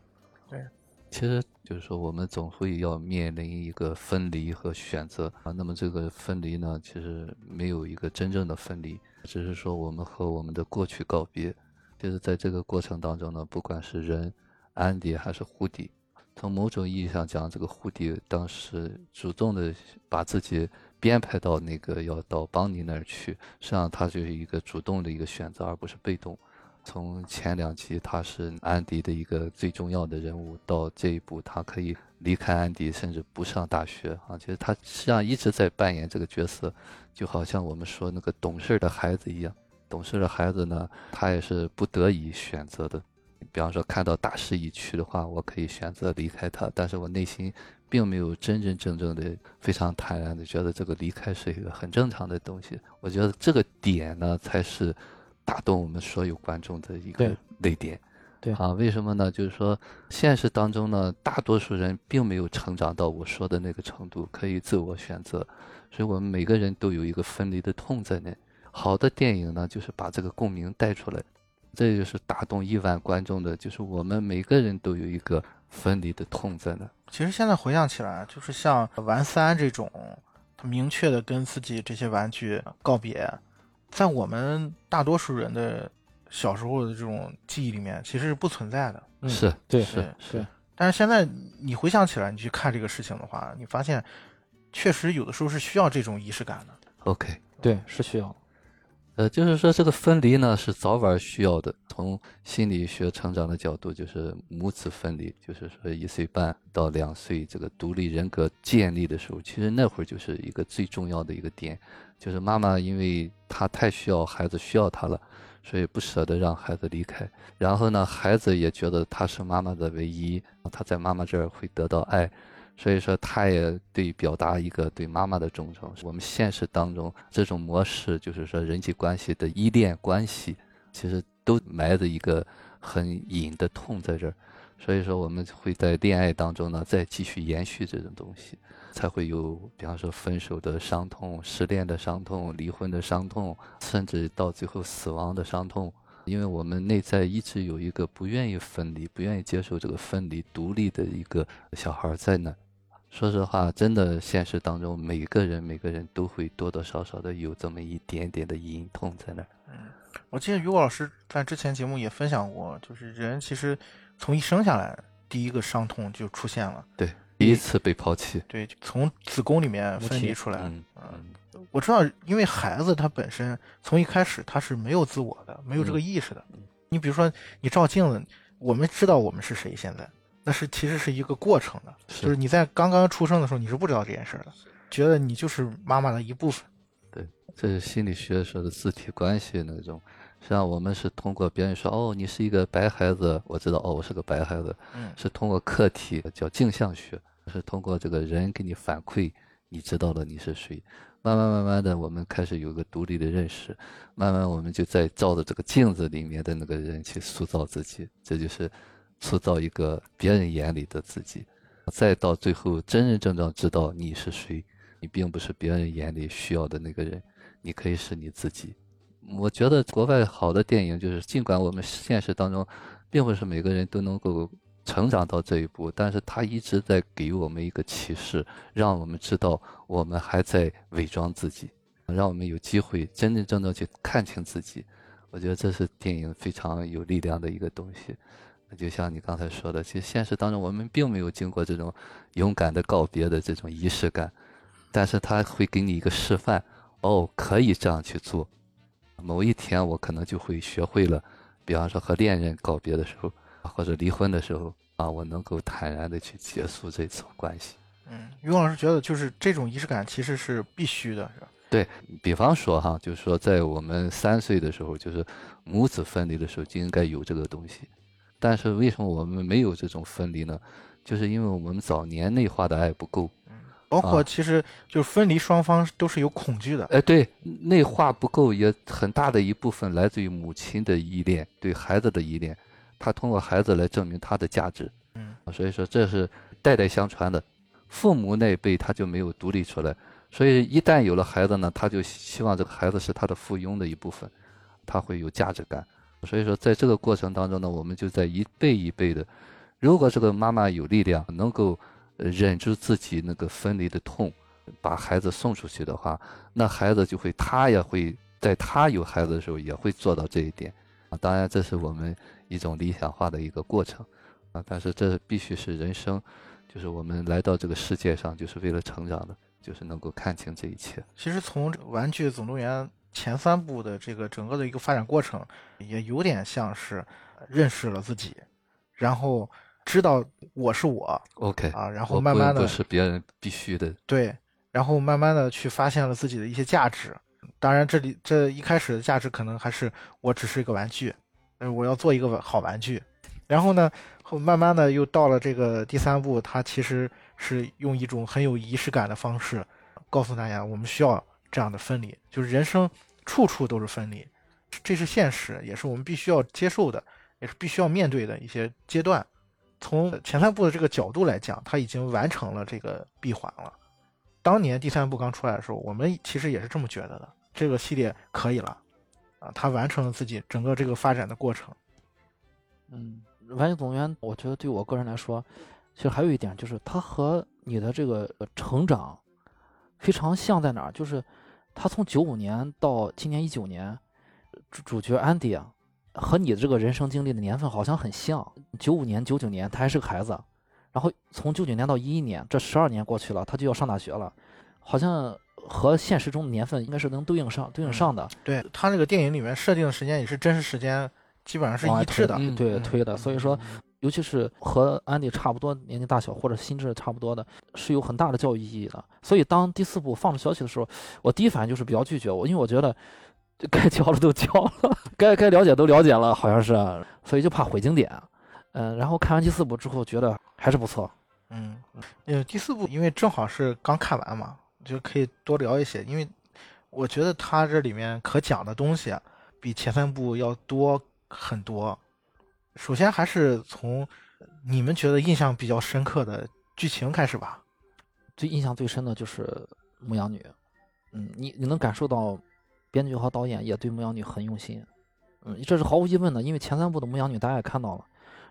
对。其实就是说，我们总会要面临一个分离和选择啊。那么这个分离呢，其实没有一个真正的分离，只是说我们和我们的过去告别。就是在这个过程当中呢，不管是人、安迪还是胡迪，从某种意义上讲，这个胡迪当时主动的把自己编排到那个要到邦尼那儿去，实际上他就是一个主动的一个选择，而不是被动。从前两集他是安迪的一个最重要的人物，到这一步他可以离开安迪，甚至不上大学啊。其实他实际上一直在扮演这个角色，就好像我们说那个懂事的孩子一样。懂事的孩子呢，他也是不得已选择的。比方说，看到大势已去的话，我可以选择离开他，但是我内心并没有真真正正的非常坦然的觉得这个离开是一个很正常的东西。我觉得这个点呢，才是打动我们所有观众的一个泪点。对啊，为什么呢？就是说，现实当中呢，大多数人并没有成长到我说的那个程度，可以自我选择，所以我们每个人都有一个分离的痛在那。好的电影呢，就是把这个共鸣带出来。这就是打动亿万观众的，就是我们每个人都有一个分离的痛在那。其实现在回想起来，就是像玩三这种，他明确的跟自己这些玩具告别，在我们大多数人的小时候的这种记忆里面，其实是不存在的。是对是是。但是现在你回想起来，你去看这个事情的话，你发现确实有的时候是需要这种仪式感的。OK，对，是需要。呃，就是说这个分离呢是早晚需要的。从心理学成长的角度，就是母子分离，就是说一岁半到两岁这个独立人格建立的时候，其实那会儿就是一个最重要的一个点，就是妈妈因为她太需要孩子，需要她了，所以不舍得让孩子离开。然后呢，孩子也觉得他是妈妈的唯一，他在妈妈这儿会得到爱。所以说，他也对表达一个对妈妈的忠诚。我们现实当中这种模式，就是说人际关系的依恋关系，其实都埋着一个很隐的痛在这儿。所以说，我们会在恋爱当中呢，再继续延续这种东西，才会有，比方说分手的伤痛、失恋的伤痛、离婚的伤痛，甚至到最后死亡的伤痛。因为我们内在一直有一个不愿意分离、不愿意接受这个分离、独立的一个小孩在那。说实话，真的现实当中，每个人每个人都会多多少少的有这么一点点的隐痛在那儿。嗯，我记得于果老师在之前节目也分享过，就是人其实从一生下来，第一个伤痛就出现了。对，第一次被抛弃。对，从子宫里面分离出来。嗯嗯，我知道，因为孩子他本身从一开始他是没有自我的，没有这个意识的。你比如说，你照镜子，我们知道我们是谁现在。那是其实是一个过程的，就是你在刚刚出生的时候你是不知道这件事的，觉得你就是妈妈的一部分。对，这是心理学说的自体关系那种。实际上我们是通过别人说哦，你是一个白孩子，我知道哦，我是个白孩子。嗯，是通过客体叫镜像学，是通过这个人给你反馈，你知道了你是谁。慢慢慢慢的，我们开始有个独立的认识，慢慢我们就在照着这个镜子里面的那个人去塑造自己，这就是。塑造一个别人眼里的自己，再到最后真真正正知道你是谁，你并不是别人眼里需要的那个人，你可以是你自己。我觉得国外好的电影就是，尽管我们现实当中，并不是每个人都能够成长到这一步，但是他一直在给我们一个启示，让我们知道我们还在伪装自己，让我们有机会真真正正去看清自己。我觉得这是电影非常有力量的一个东西。就像你刚才说的，其实现实当中我们并没有经过这种勇敢的告别的这种仪式感，但是他会给你一个示范，哦，可以这样去做。某一天我可能就会学会了，比方说和恋人告别的时候，或者离婚的时候啊，我能够坦然的去结束这层关系。嗯，于老师觉得就是这种仪式感其实是必须的，是吧？对比方说哈，就是说在我们三岁的时候，就是母子分离的时候，就应该有这个东西。但是为什么我们没有这种分离呢？就是因为我们早年内化的爱不够，嗯，包括其实就分离双方都是有恐惧的，哎，对，内化不够也很大的一部分来自于母亲的依恋，对孩子的依恋，他通过孩子来证明他的价值，嗯，所以说这是代代相传的，父母那辈他就没有独立出来，所以一旦有了孩子呢，他就希望这个孩子是他的附庸的一部分，他会有价值感。所以说，在这个过程当中呢，我们就在一辈一辈的，如果这个妈妈有力量，能够忍住自己那个分离的痛，把孩子送出去的话，那孩子就会，他也会在他有孩子的时候也会做到这一点啊。当然，这是我们一种理想化的一个过程。啊，但是这必须是人生，就是我们来到这个世界上就是为了成长的，就是能够看清这一切。其实从《玩具总动员》前三部的这个整个的一个发展过程，也有点像是认识了自己，然后知道我是我，OK 啊，然后慢慢的不是别人必须的，对，然后慢慢的去发现了自己的一些价值。当然，这里这一开始的价值可能还是我只是一个玩具，呃，我要做一个好玩具。然后呢，后慢慢的又到了这个第三步，它其实是用一种很有仪式感的方式，告诉大家我们需要这样的分离，就是人生处处都是分离，这是现实，也是我们必须要接受的，也是必须要面对的一些阶段。从前三部的这个角度来讲，他已经完成了这个闭环了。当年第三部刚出来的时候，我们其实也是这么觉得的。这个系列可以了，啊，他完成了自己整个这个发展的过程。嗯，玩具总动员，我觉得对我个人来说，其实还有一点就是，它和你的这个成长非常像，在哪儿？就是他从九五年到今年一九年，主主角安迪啊，和你的这个人生经历的年份好像很像。九五年、九九年，他还是个孩子，然后从九九年到一一年，这十二年过去了，他就要上大学了，好像。和现实中的年份应该是能对应上、对应上的。对他那个电影里面设定的时间也是真实时间，基本上是一致的。对，推的。所以说，尤其是和安迪差不多年龄大小或者心智差不多的，是有很大的教育意义的。所以当第四部放出消息的时候，我第一反应就是比较拒绝。我因为我觉得该交的都交了，该该了解都了解了，好像是，所以就怕毁经典。嗯，然后看完第四部之后，觉得还是不错。嗯，呃，第四部因为正好是刚看完嘛。就可以多聊一些，因为我觉得他这里面可讲的东西比前三部要多很多。首先还是从你们觉得印象比较深刻的剧情开始吧。最印象最深的就是牧羊女，嗯，你你能感受到编剧和导演也对牧羊女很用心，嗯，这是毫无疑问的，因为前三部的牧羊女大家也看到了，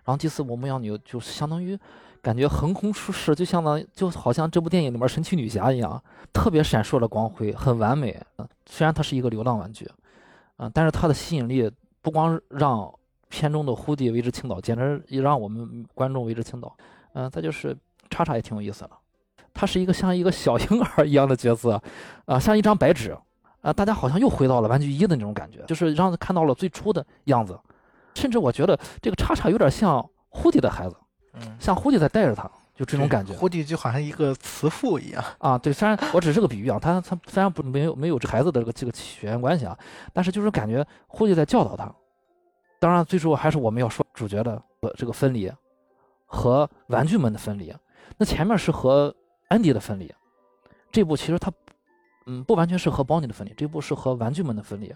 然后第四部牧羊女就是相当于。感觉横空出世，就相当就好像这部电影里面神奇女侠一样，特别闪烁的光辉，很完美。虽然它是一个流浪玩具，嗯，但是它的吸引力不光让片中的呼迪为之倾倒，简直也让我们观众为之倾倒。嗯，再就是叉叉也挺有意思的，他是一个像一个小婴儿一样的角色，啊，像一张白纸，啊，大家好像又回到了玩具一的那种感觉，就是让他看到了最初的样子，甚至我觉得这个叉叉有点像呼迪的孩子。嗯，像胡迪在带着他，就这种感觉。胡迪就好像一个慈父一样啊。对，虽然我只是个比喻啊，他他虽然不没有没有这孩子的这个这个血缘关系啊，但是就是感觉胡迪在教导他。当然，最终还是我们要说主角的这个分离和玩具们的分离。那前面是和安迪的分离，这部其实他嗯不完全是和邦尼的分离，这部是和玩具们的分离。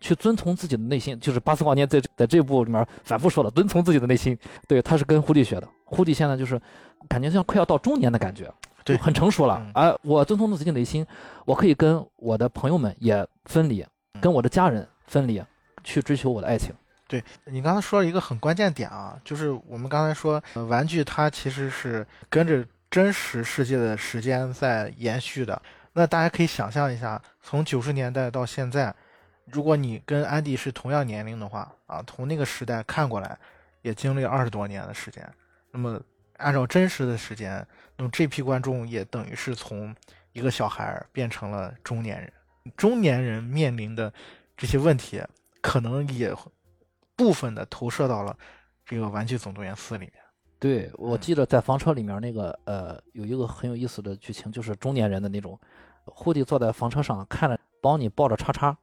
去遵从自己的内心，就是巴斯光年在在这部里面反复说了，遵从自己的内心。对，他是跟胡迪学的。胡迪现在就是感觉像快要到中年的感觉，对，很成熟了。哎，我遵从自己的内心，我可以跟我的朋友们也分离，跟我的家人分离，去追求我的爱情。对你刚才说了一个很关键点啊，就是我们刚才说玩具它其实是跟着真实世界的时间在延续的。那大家可以想象一下，从九十年代到现在。如果你跟安迪是同样年龄的话，啊，从那个时代看过来，也经历了二十多年的时间。那么按照真实的时间，那么这批观众也等于是从一个小孩变成了中年人。中年人面临的这些问题，可能也部分的投射到了这个《玩具总动员四》里面。对，我记得在房车里面那个呃，有一个很有意思的剧情，就是中年人的那种，胡迪坐在房车上，看着邦尼抱着叉叉。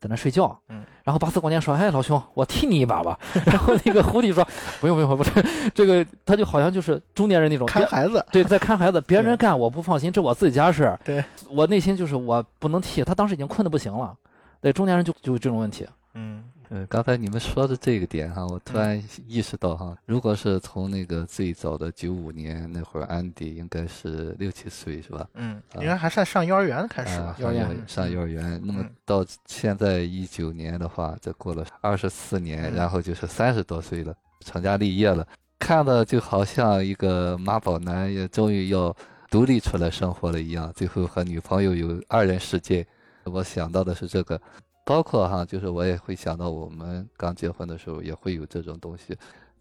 在那睡觉，嗯，然后巴斯光年说：“哎，老兄，我替你一把吧。”然后那个胡迪说：“不 用不用，不是这个，他就好像就是中年人那种看孩子，对，在看孩子，别人干我不放心，这我自己家事。对我内心就是我不能替他，当时已经困得不行了。对，中年人就就这种问题，嗯。”呃，刚才你们说的这个点哈，我突然意识到哈，如果是从那个最早的九五年那会儿，安迪应该是六七岁是吧？嗯，应该还算上幼儿园开始吧？幼儿园上幼儿园，那么到现在一九年的话，这过了二十四年，然后就是三十多岁了，成家立业了，看的就好像一个妈宝男也终于要独立出来生活了一样，最后和女朋友有二人世界。我想到的是这个。包括哈，就是我也会想到，我们刚结婚的时候也会有这种东西。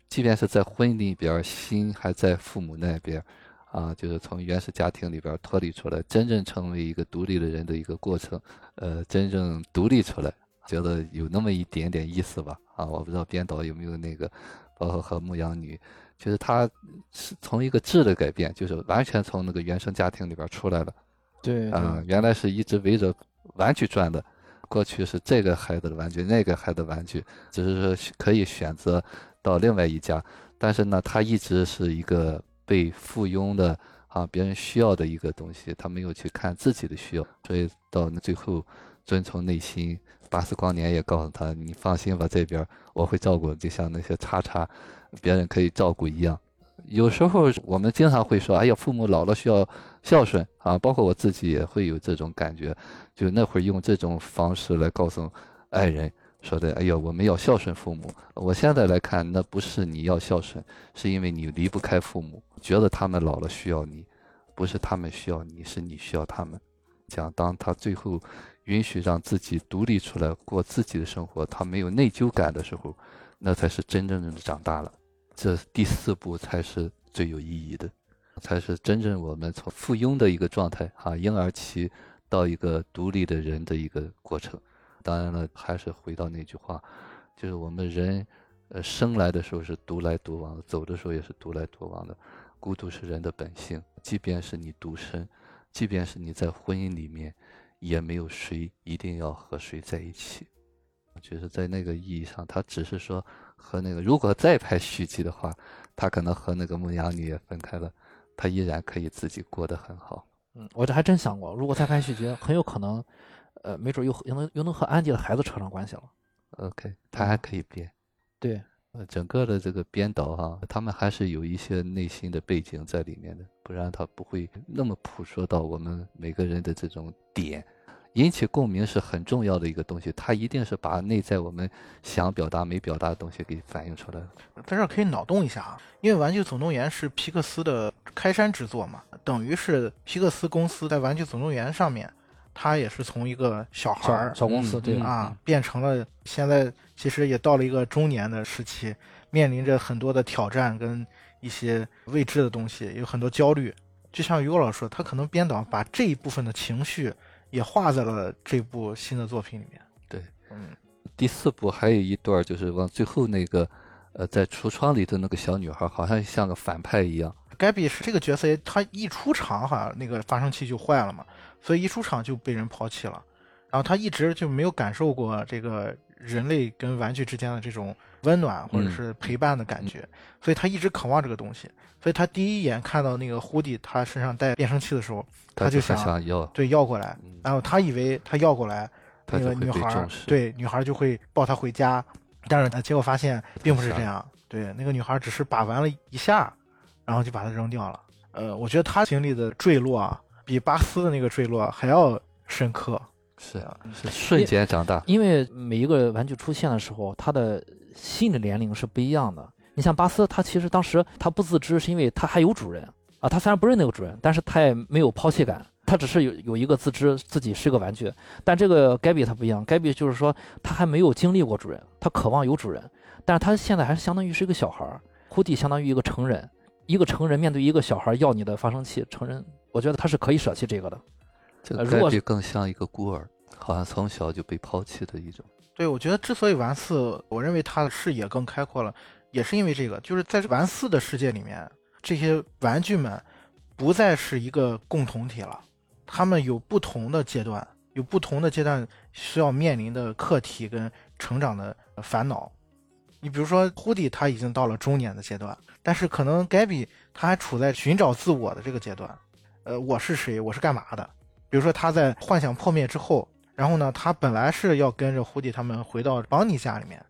即便是在婚里边，心还在父母那边，啊，就是从原始家庭里边脱离出来，真正成为一个独立的人的一个过程，呃，真正独立出来，觉得有那么一点点意思吧？啊，我不知道编导有没有那个，包括和牧羊女，就是他是从一个质的改变，就是完全从那个原生家庭里边出来了。对，啊，原来是一直围着玩具转的，过去是这个孩子的玩具，那个孩子的玩具，只是说可以选择到另外一家，但是呢，他一直是一个被附庸的啊，别人需要的一个东西，他没有去看自己的需要，所以到最后遵从内心。巴斯光年也告诉他：“你放心吧，这边我会照顾，就像那些叉叉，别人可以照顾一样。”有时候我们经常会说：“哎呀，父母老了需要孝顺啊！”包括我自己也会有这种感觉，就那会儿用这种方式来告诉爱人说的：“哎呀，我们要孝顺父母。”我现在来看，那不是你要孝顺，是因为你离不开父母，觉得他们老了需要你，不是他们需要你，是你需要他们。讲当他最后允许让自己独立出来过自己的生活，他没有内疚感的时候，那才是真正的长大了。这第四步才是最有意义的，才是真正我们从附庸的一个状态啊，婴儿期到一个独立的人的一个过程。当然了，还是回到那句话，就是我们人，呃，生来的时候是独来独往的，走的时候也是独来独往的。孤独是人的本性，即便是你独身，即便是你在婚姻里面，也没有谁一定要和谁在一起。就是在那个意义上，他只是说。和那个，如果再拍续集的话，他可能和那个牧羊女也分开了，他依然可以自己过得很好。嗯，我这还真想过，如果再拍续集，很有可能，呃，没准又又能又能和安迪的孩子扯上关系了。OK，他还可以编。对，呃，整个的这个编导哈，他们还是有一些内心的背景在里面的，不然他不会那么朴说到我们每个人的这种点。引起共鸣是很重要的一个东西，它一定是把内在我们想表达没表达的东西给反映出来了。在这儿可以脑洞一下啊，因为《玩具总动员》是皮克斯的开山之作嘛，等于是皮克斯公司在《玩具总动员》上面，它也是从一个小孩儿小公司对啊，变成了现在其实也到了一个中年的时期，面临着很多的挑战跟一些未知的东西，有很多焦虑。就像于果老师说，他可能编导把这一部分的情绪。也画在了这部新的作品里面。对，嗯，第四部还有一段就是往最后那个，呃，在橱窗里的那个小女孩，好像像个反派一样。盖比是这个角色，他一出场好像，那个发生器就坏了嘛，所以一出场就被人抛弃了。然后他一直就没有感受过这个人类跟玩具之间的这种温暖或者是陪伴的感觉，所以他一直渴望这个东西。所以他第一眼看到那个胡迪他身上带变声器的时候。他就想要对要过来，然后他以为他要过来，那个女孩对女孩就会抱他回家，但是他结果发现并不是这样，对那个女孩只是把玩了一下，然后就把它扔掉了。呃，我觉得他经历的坠落啊，比巴斯的那个坠落还要深刻。是啊，是瞬间长大。因为每一个玩具出现的时候，他的心理年龄是不一样的。你像巴斯，他其实当时他不自知，是因为他还有主人。啊，他虽然不认那个主人，但是他也没有抛弃感，他只是有有一个自知自己是个玩具。但这个盖比他不一样，盖比就是说他还没有经历过主人，他渴望有主人，但是他现在还是相当于是一个小孩儿。胡迪相当于一个成人，一个成人面对一个小孩要你的发声器，成人我觉得他是可以舍弃这个的。这个盖比更像一个孤儿，好像从小就被抛弃的一种。对，我觉得之所以玩四，我认为他的视野更开阔了，也是因为这个，就是在玩四的世界里面。这些玩具们不再是一个共同体了，他们有不同的阶段，有不同的阶段需要面临的课题跟成长的烦恼。你比如说，胡迪他已经到了中年的阶段，但是可能盖比他还处在寻找自我的这个阶段。呃，我是谁？我是干嘛的？比如说他在幻想破灭之后，然后呢，他本来是要跟着胡迪他们回到邦尼家里面。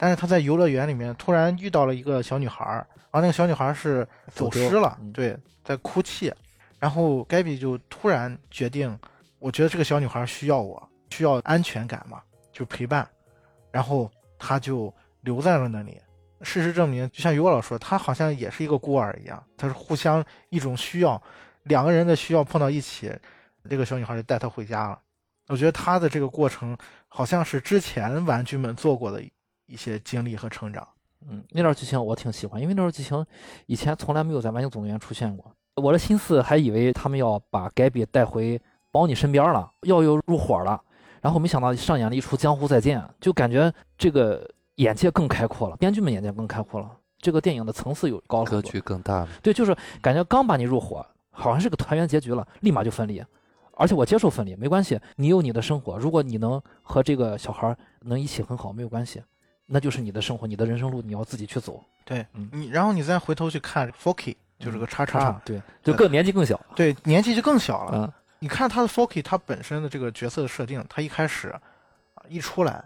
但是他在游乐园里面突然遇到了一个小女孩，然后那个小女孩是走失了，对，在哭泣，然后盖比就突然决定，我觉得这个小女孩需要我，需要安全感嘛，就陪伴，然后他就留在了那里。事实证明，就像尤老说，他好像也是一个孤儿一样，他是互相一种需要，两个人的需要碰到一起，这个小女孩就带他回家了。我觉得他的这个过程好像是之前玩具们做过的。一些经历和成长，嗯，那段剧情我挺喜欢，因为那段剧情以前从来没有在《玩具总动员》出现过。我的心思还以为他们要把盖比带回保你身边了，要又入伙了，然后没想到上演了一出《江湖再见》，就感觉这个眼界更开阔了，编剧们眼界更开阔了，这个电影的层次有高了，格局更大了。对，就是感觉刚把你入伙，好像是个团圆结局了，立马就分离。而且我接受分离，没关系，你有你的生活，如果你能和这个小孩能一起很好，没有关系。那就是你的生活，你的人生路，你要自己去走。对，你然后你再回头去看 Forky，就是个叉叉，对，就更年纪更小，对，年纪就更小了。嗯，你看他的 Forky，他本身的这个角色的设定，他一开始一出来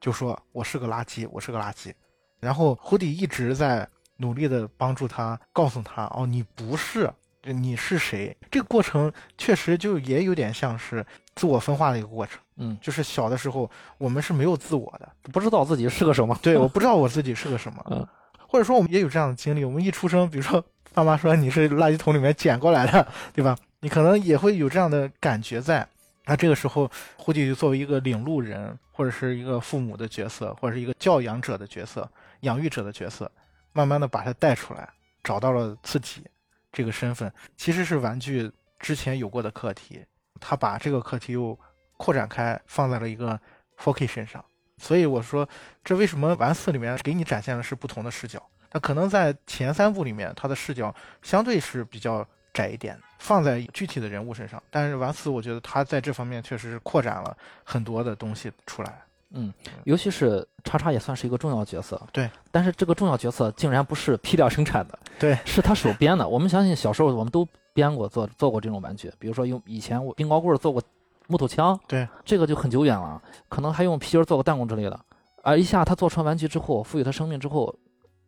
就说我是个垃圾，我是个垃圾。然后胡迪一直在努力的帮助他，告诉他哦，你不是，你是谁？这个过程确实就也有点像是自我分化的一个过程。嗯，就是小的时候，我们是没有自我的，不知道自己是个什么。对，我不知道我自己是个什么。嗯，或者说我们也有这样的经历，我们一出生，比如说爸妈说你是垃圾桶里面捡过来的，对吧？你可能也会有这样的感觉在。那这个时候，胡迪就作为一个领路人，或者是一个父母的角色，或者是一个教养者的角色、养育者的角色，慢慢的把他带出来，找到了自己这个身份，其实是玩具之前有过的课题，他把这个课题又。扩展开放在了一个 4K 身上，所以我说，这为什么玩四里面给你展现的是不同的视角？那可能在前三部里面，他的视角相对是比较窄一点，放在具体的人物身上。但是玩四，我觉得他在这方面确实是扩展了很多的东西出来。嗯，尤其是叉叉也算是一个重要角色。对，但是这个重要角色竟然不是批量生产的，对，是他手编的。我们相信小时候我们都编过做做过这种玩具，比如说用以前我冰糕棍做过。木头枪，对，这个就很久远了，可能还用皮筋做过弹弓之类的。而一下他做成玩具之后，赋予他生命之后，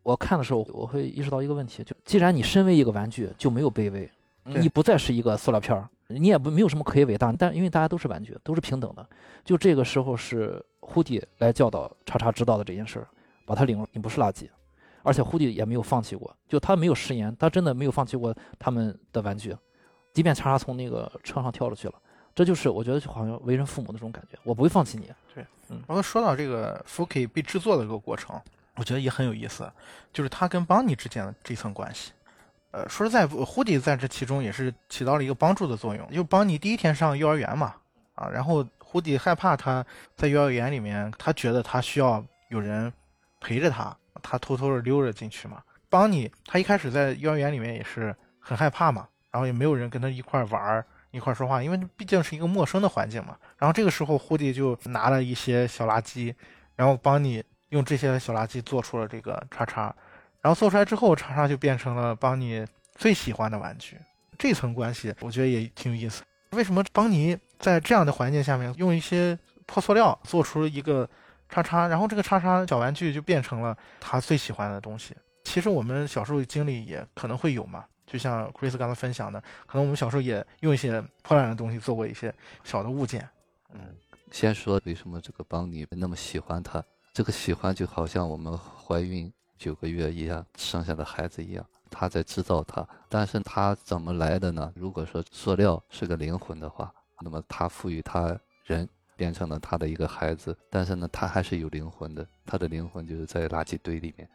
我看的时候我会意识到一个问题：就既然你身为一个玩具，就没有卑微，你不再是一个塑料片儿，你也不没有什么可以伟大。但因为大家都是玩具，都是平等的。就这个时候是胡迪来教导叉叉知道的这件事儿，把他领入，你不是垃圾，而且胡迪也没有放弃过，就他没有食言，他真的没有放弃过他们的玩具，即便叉叉从那个车上跳出去了。这就是我觉得就好像为人父母的这种感觉，我不会放弃你。对，嗯。然后说到这个 Fuki 被制作的这个过程，我觉得也很有意思，就是他跟邦尼之间的这层关系。呃，说实在，胡迪在这其中也是起到了一个帮助的作用。就邦尼第一天上幼儿园嘛，啊，然后胡迪害怕他在幼儿园里面，他觉得他需要有人陪着他，他偷偷的溜着进去嘛。邦尼他一开始在幼儿园里面也是很害怕嘛，然后也没有人跟他一块玩儿。一块说话，因为毕竟是一个陌生的环境嘛。然后这个时候，胡迪就拿了一些小垃圾，然后帮你用这些小垃圾做出了这个叉叉。然后做出来之后，叉叉就变成了邦尼最喜欢的玩具。这层关系我觉得也挺有意思。为什么邦尼在这样的环境下面用一些破塑料做出一个叉叉，然后这个叉叉小玩具就变成了他最喜欢的东西？其实我们小时候经历也可能会有嘛。就像 Chris 刚才分享的，可能我们小时候也用一些破烂的东西做过一些小的物件。嗯，先说为什么这个邦尼那么喜欢它？这个喜欢就好像我们怀孕九个月一样，生下的孩子一样，他在制造它。但是它怎么来的呢？如果说塑料是个灵魂的话，那么它赋予它人变成了他的一个孩子，但是呢，他还是有灵魂的。他的灵魂就是在垃圾堆里面。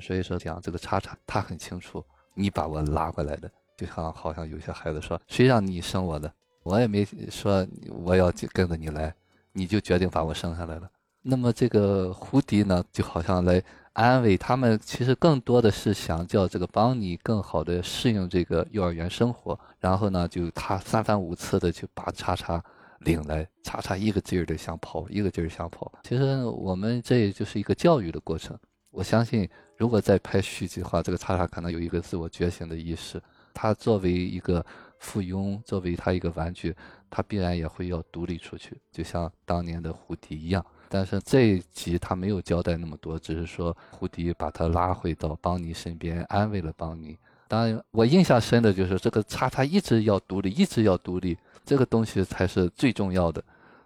所以说讲这个叉叉，他很清楚。你把我拉过来的，就像好像有些孩子说，谁让你生我的？我也没说我要跟着你来，你就决定把我生下来了。那么这个胡迪呢，就好像来安慰他们，其实更多的是想叫这个帮你更好的适应这个幼儿园生活。然后呢，就他三番五次的去把叉叉领来，叉叉一个劲儿的想跑，一个劲儿想跑。其实我们这也就是一个教育的过程。我相信。如果再拍续集的话，这个叉叉可能有一个自我觉醒的意识。他作为一个附庸，作为他一个玩具，他必然也会要独立出去，就像当年的胡迪一样。但是这一集他没有交代那么多，只是说胡迪把他拉回到邦尼身边，安慰了邦尼。当然，我印象深的就是这个叉叉一直要独立，一直要独立，这个东西才是最重要的。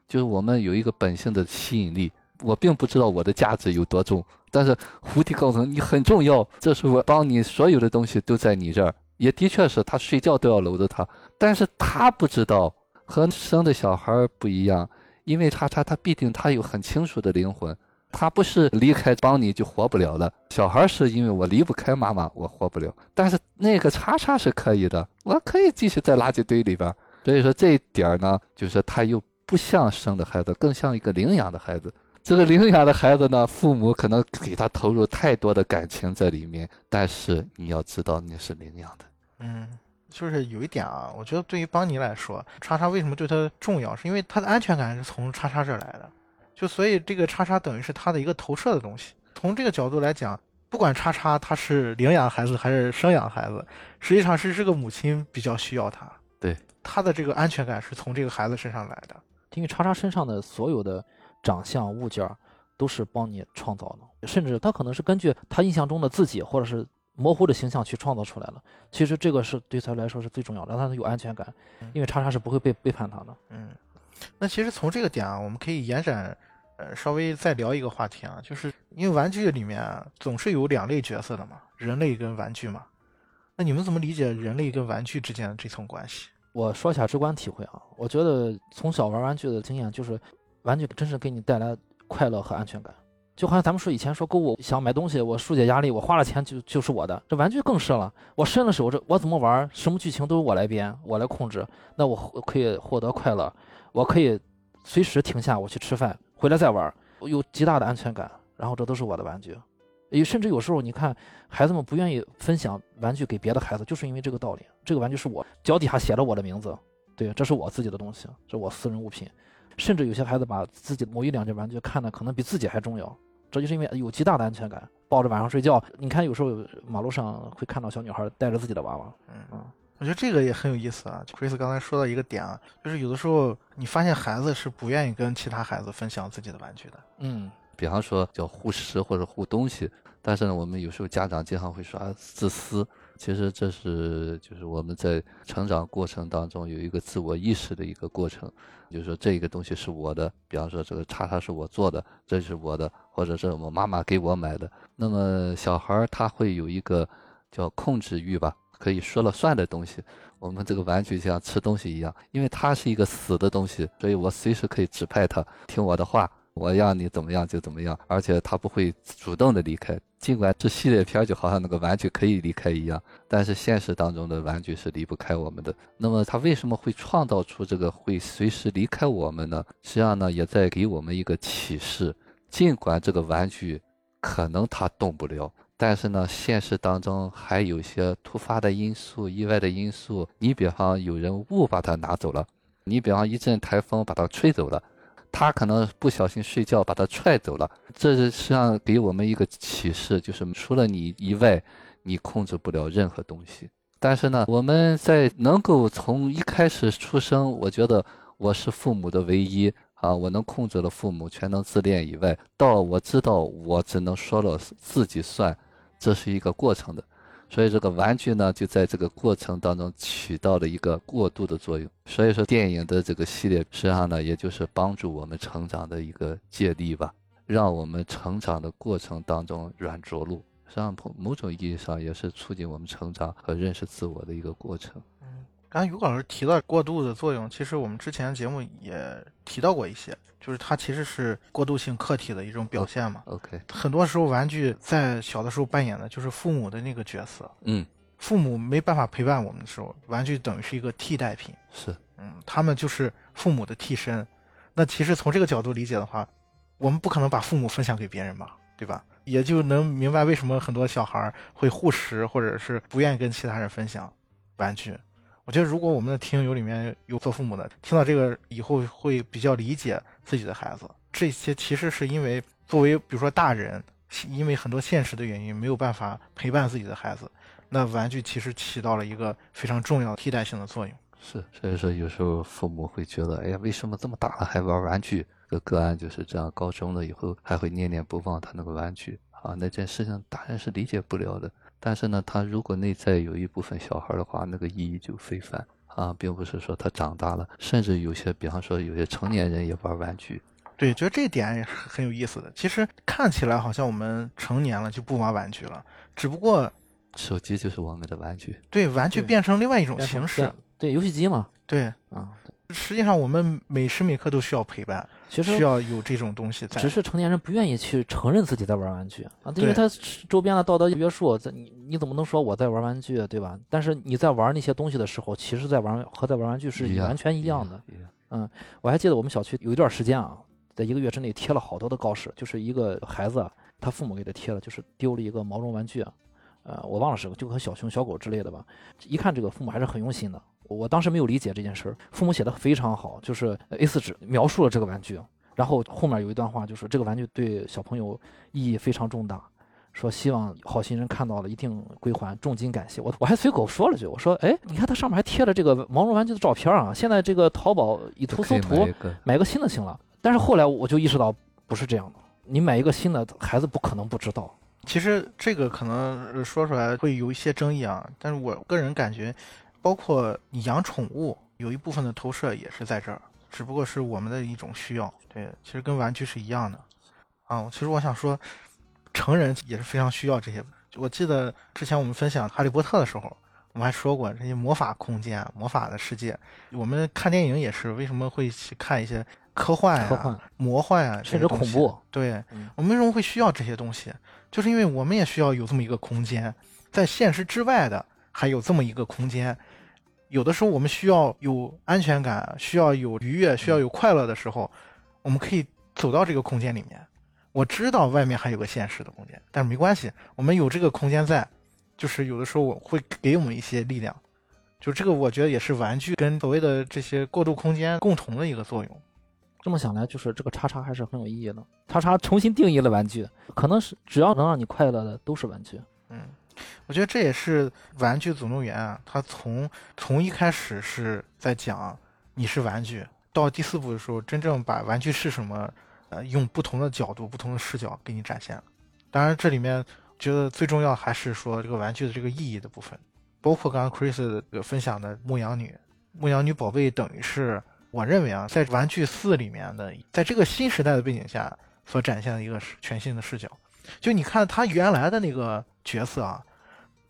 就是我们有一个本性的吸引力。我并不知道我的价值有多重，但是胡迪告诉你很重要。这是我帮你所有的东西都在你这儿，也的确是他睡觉都要搂着他，但是他不知道和生的小孩不一样，因为他他他必定他有很清楚的灵魂，他不是离开帮你就活不了了。小孩是因为我离不开妈妈，我活不了。但是那个叉叉是可以的，我可以继续在垃圾堆里边。所以说这一点呢，就是他又不像生的孩子，更像一个领养的孩子。这个领养的孩子呢，父母可能给他投入太多的感情在里面，但是你要知道你是领养的。嗯，就是有一点啊，我觉得对于邦尼来说，叉叉为什么对他重要，是因为他的安全感是从叉叉这儿来的。就所以这个叉叉等于是他的一个投射的东西。从这个角度来讲，不管叉叉他是领养孩子还是生养孩子，实际上是这个母亲比较需要他。对，他的这个安全感是从这个孩子身上来的。因为叉叉身上的所有的。长相物件都是邦尼创造的，甚至他可能是根据他印象中的自己或者是模糊的形象去创造出来了。其实这个是对他来说是最重要的，让他有安全感，因为叉叉是不会背背叛他的。嗯，那其实从这个点啊，我们可以延展，呃，稍微再聊一个话题啊，就是因为玩具里面总是有两类角色的嘛，人类跟玩具嘛。那你们怎么理解人类跟玩具之间的这层关系？我说一下直观体会啊，我觉得从小玩玩具的经验就是。玩具真是给你带来快乐和安全感，就好像咱们说以前说购物想买东西，我疏解压力，我花了钱就就是我的。这玩具更是了，我伸了手，这我怎么玩，什么剧情都是我来编，我来控制，那我可以获得快乐，我可以随时停下，我去吃饭，回来再玩，有极大的安全感。然后这都是我的玩具，也甚至有时候你看孩子们不愿意分享玩具给别的孩子，就是因为这个道理。这个玩具是我脚底下写了我的名字，对，这是我自己的东西，这我私人物品。甚至有些孩子把自己某一两件玩具看的可能比自己还重要，这就是因为有极大的安全感，抱着晚上睡觉。你看有时候马路上会看到小女孩带着自己的娃娃，嗯嗯，我觉得这个也很有意思啊。Chris 刚才说到一个点啊，就是有的时候你发现孩子是不愿意跟其他孩子分享自己的玩具的，嗯，比方说叫护食或者护东西，但是呢，我们有时候家长经常会说啊自私。其实这是就是我们在成长过程当中有一个自我意识的一个过程，就是说这个东西是我的，比方说这个叉叉是我做的，这是我的，或者是我妈妈给我买的。那么小孩他会有一个叫控制欲吧，可以说了算的东西。我们这个玩具像吃东西一样，因为它是一个死的东西，所以我随时可以指派它听我的话。我让你怎么样就怎么样，而且他不会主动的离开。尽管这系列片就好像那个玩具可以离开一样，但是现实当中的玩具是离不开我们的。那么他为什么会创造出这个会随时离开我们呢？实际上呢，也在给我们一个启示：尽管这个玩具可能它动不了，但是呢，现实当中还有些突发的因素、意外的因素。你比方有人误把它拿走了，你比方一阵台风把它吹走了。他可能不小心睡觉把他踹走了，这是实际上给我们一个启示，就是除了你以外，你控制不了任何东西。但是呢，我们在能够从一开始出生，我觉得我是父母的唯一啊，我能控制了父母全能自恋以外，到我知道我只能说了自己算，这是一个过程的。所以这个玩具呢，就在这个过程当中起到了一个过渡的作用。所以说，电影的这个系列实际上呢，也就是帮助我们成长的一个借力吧，让我们成长的过程当中软着陆。实际上，某种意义上也是促进我们成长和认识自我的一个过程。嗯，刚才于老师提到过渡的作用，其实我们之前节目也提到过一些。就是它其实是过渡性客体的一种表现嘛。OK，很多时候玩具在小的时候扮演的就是父母的那个角色。嗯，父母没办法陪伴我们的时候，玩具等于是一个替代品。是，嗯，他们就是父母的替身。那其实从这个角度理解的话，我们不可能把父母分享给别人吧，对吧？也就能明白为什么很多小孩会护食，或者是不愿意跟其他人分享玩具。我觉得，如果我们的听友里面有做父母的，听到这个以后会比较理解自己的孩子。这些其实是因为作为比如说大人，因为很多现实的原因没有办法陪伴自己的孩子，那玩具其实起到了一个非常重要替代性的作用。是，所以说有时候父母会觉得，哎呀，为什么这么大了还玩玩具？个个案就是这样，高中了以后还会念念不忘他那个玩具啊，那件事情大人是理解不了的。但是呢，他如果内在有一部分小孩的话，那个意义就非凡啊，并不是说他长大了，甚至有些，比方说有些成年人也玩玩具。对，觉得这点也是很有意思的。其实看起来好像我们成年了就不玩玩具了，只不过手机就是我们的玩具。对，玩具变成另外一种形式。对，游戏机嘛。对啊，实际上我们每时每刻都需要陪伴，其实需要有这种东西在。只是成年人不愿意去承认自己在玩玩具啊，因为他周边的道德约束，在你你怎么能说我在玩玩具，对吧？但是你在玩那些东西的时候，其实在玩和在玩玩具是完全一样的。嗯。我还记得我们小区有一段时间啊，在一个月之内贴了好多的告示，就是一个孩子他父母给他贴了，就是丢了一个毛绒玩具，呃，我忘了是个就和小熊、小狗之类的吧。一看这个父母还是很用心的，我当时没有理解这件事儿，父母写的非常好，就是 A4 纸描述了这个玩具，然后后面有一段话，就是这个玩具对小朋友意义非常重大。说希望好心人看到了一定归还，重金感谢我。我还随口说了句，我说，哎，你看它上面还贴了这个毛绒玩具的照片啊。现在这个淘宝以图搜图，买个新的行了。但是后来我就意识到不是这样的，你买一个新的，孩子不可能不知道。其实这个可能说出来会有一些争议啊，但是我个人感觉，包括你养宠物，有一部分的投射也是在这儿，只不过是我们的一种需要。对，其实跟玩具是一样的。啊，其实我想说。成人也是非常需要这些。我记得之前我们分享《哈利波特》的时候，我们还说过这些魔法空间、魔法的世界。我们看电影也是，为什么会去看一些科幻啊、魔幻啊，甚至恐怖？对，我们为什么会需要这些东西？就是因为我们也需要有这么一个空间，在现实之外的还有这么一个空间。有的时候我们需要有安全感，需要有愉悦，需要有快乐的时候，我们可以走到这个空间里面。我知道外面还有个现实的空间，但是没关系，我们有这个空间在，就是有的时候我会给我们一些力量，就这个我觉得也是玩具跟所谓的这些过渡空间共同的一个作用。这么想来，就是这个叉叉还是很有意义的。叉叉重新定义了玩具，可能是只要能让你快乐的都是玩具。嗯，我觉得这也是玩具总动员啊，它从从一开始是在讲你是玩具，到第四部的时候，真正把玩具是什么。呃，用不同的角度、不同的视角给你展现了。当然，这里面觉得最重要还是说这个玩具的这个意义的部分，包括刚刚 Chris 分享的牧羊女，牧羊女宝贝等于是我认为啊，在玩具四里面的，在这个新时代的背景下所展现的一个全新的视角。就你看他原来的那个角色啊，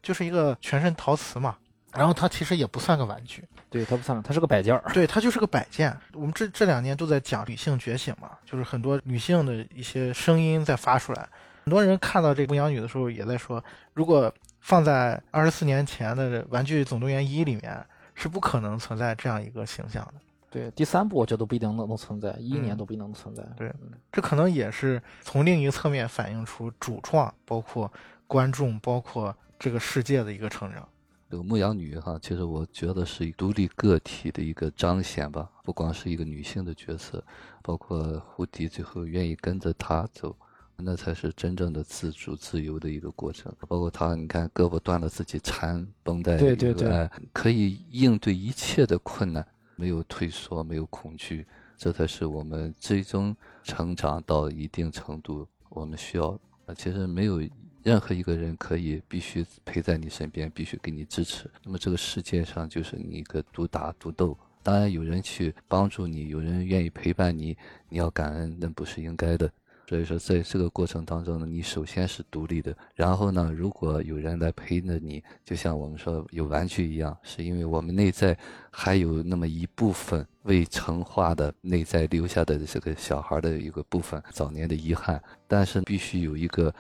就是一个全身陶瓷嘛。然后他其实也不算个玩具，对，他不算，他是个摆件儿。对，他就是个摆件。我们这这两年都在讲女性觉醒嘛，就是很多女性的一些声音在发出来。很多人看到这个牧羊女的时候，也在说，如果放在二十四年前的《玩具总动员一》里面，是不可能存在这样一个形象的。对，第三部我觉得都不一定能能存在，一一年都不一定能存在。对，这可能也是从另一个侧面反映出主创、包括观众、包括这个世界的一个成长。这个牧羊女哈，其实我觉得是独立个体的一个彰显吧。不光是一个女性的角色，包括胡迪最后愿意跟着她走，那才是真正的自主自由的一个过程。包括她，你看胳膊断了自己缠绷带，对对对，可以应对一切的困难，没有退缩，没有恐惧，这才是我们最终成长到一定程度我们需要。其实没有。任何一个人可以必须陪在你身边，必须给你支持。那么这个世界上就是你一个独打独斗。当然有人去帮助你，有人愿意陪伴你，你要感恩，那不是应该的。所以说，在这个过程当中呢，你首先是独立的。然后呢，如果有人来陪着你，就像我们说有玩具一样，是因为我们内在还有那么一部分未成化的内在留下的这个小孩的一个部分，早年的遗憾。但是必须有一个。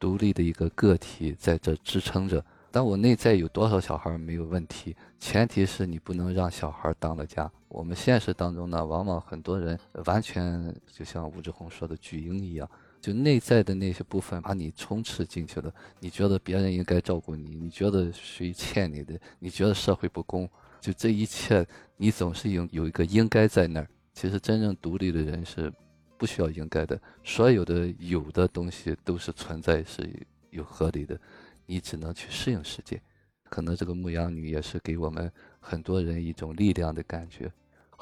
独立的一个个体在这支撑着，但我内在有多少小孩没有问题，前提是你不能让小孩当了家。我们现实当中呢，往往很多人完全就像吴志红说的巨婴一样，就内在的那些部分把你充斥进去了。你觉得别人应该照顾你，你觉得谁欠你的，你觉得社会不公，就这一切，你总是有有一个应该在那儿。其实真正独立的人是。不需要应该的，所有的有的东西都是存在，是有合理的，你只能去适应世界。可能这个牧羊女也是给我们很多人一种力量的感觉，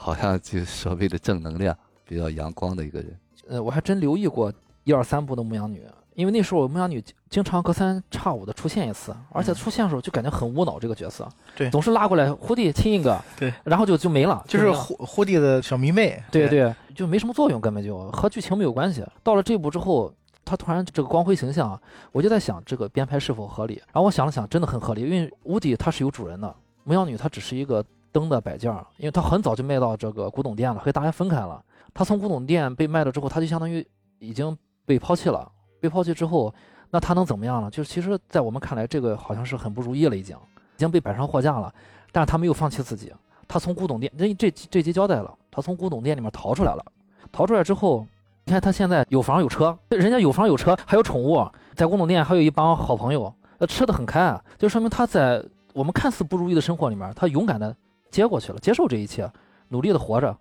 好像就所谓的正能量，比较阳光的一个人。呃，我还真留意过一二三部的牧羊女。因为那时候牧羊女经常隔三差五的出现一次，而且出现的时候就感觉很无脑，这个角色，对，总是拉过来胡迪亲一个，对，然后就就没了，就是胡胡迪的小迷妹，对对，就没什么作用，根本就和剧情没有关系。到了这部之后，他突然这个光辉形象，我就在想这个编排是否合理。然后我想了想，真的很合理，因为乌迪他是有主人的，牧羊女她只是一个灯的摆件儿，因为他很早就卖到这个古董店了，和大家分开了。他从古董店被卖了之后，他就相当于已经被抛弃了。被抛弃之后，那他能怎么样呢？就是其实，在我们看来，这个好像是很不如意了，已经已经被摆上货架了。但是他没有放弃自己，他从古董店，这这这集交代了，他从古董店里面逃出来了。逃出来之后，你看他现在有房有车，人家有房有车，还有宠物，在古董店还有一帮好朋友，那，吃的很开啊，就说明他在我们看似不如意的生活里面，他勇敢的接过去了，接受这一切，努力的活着。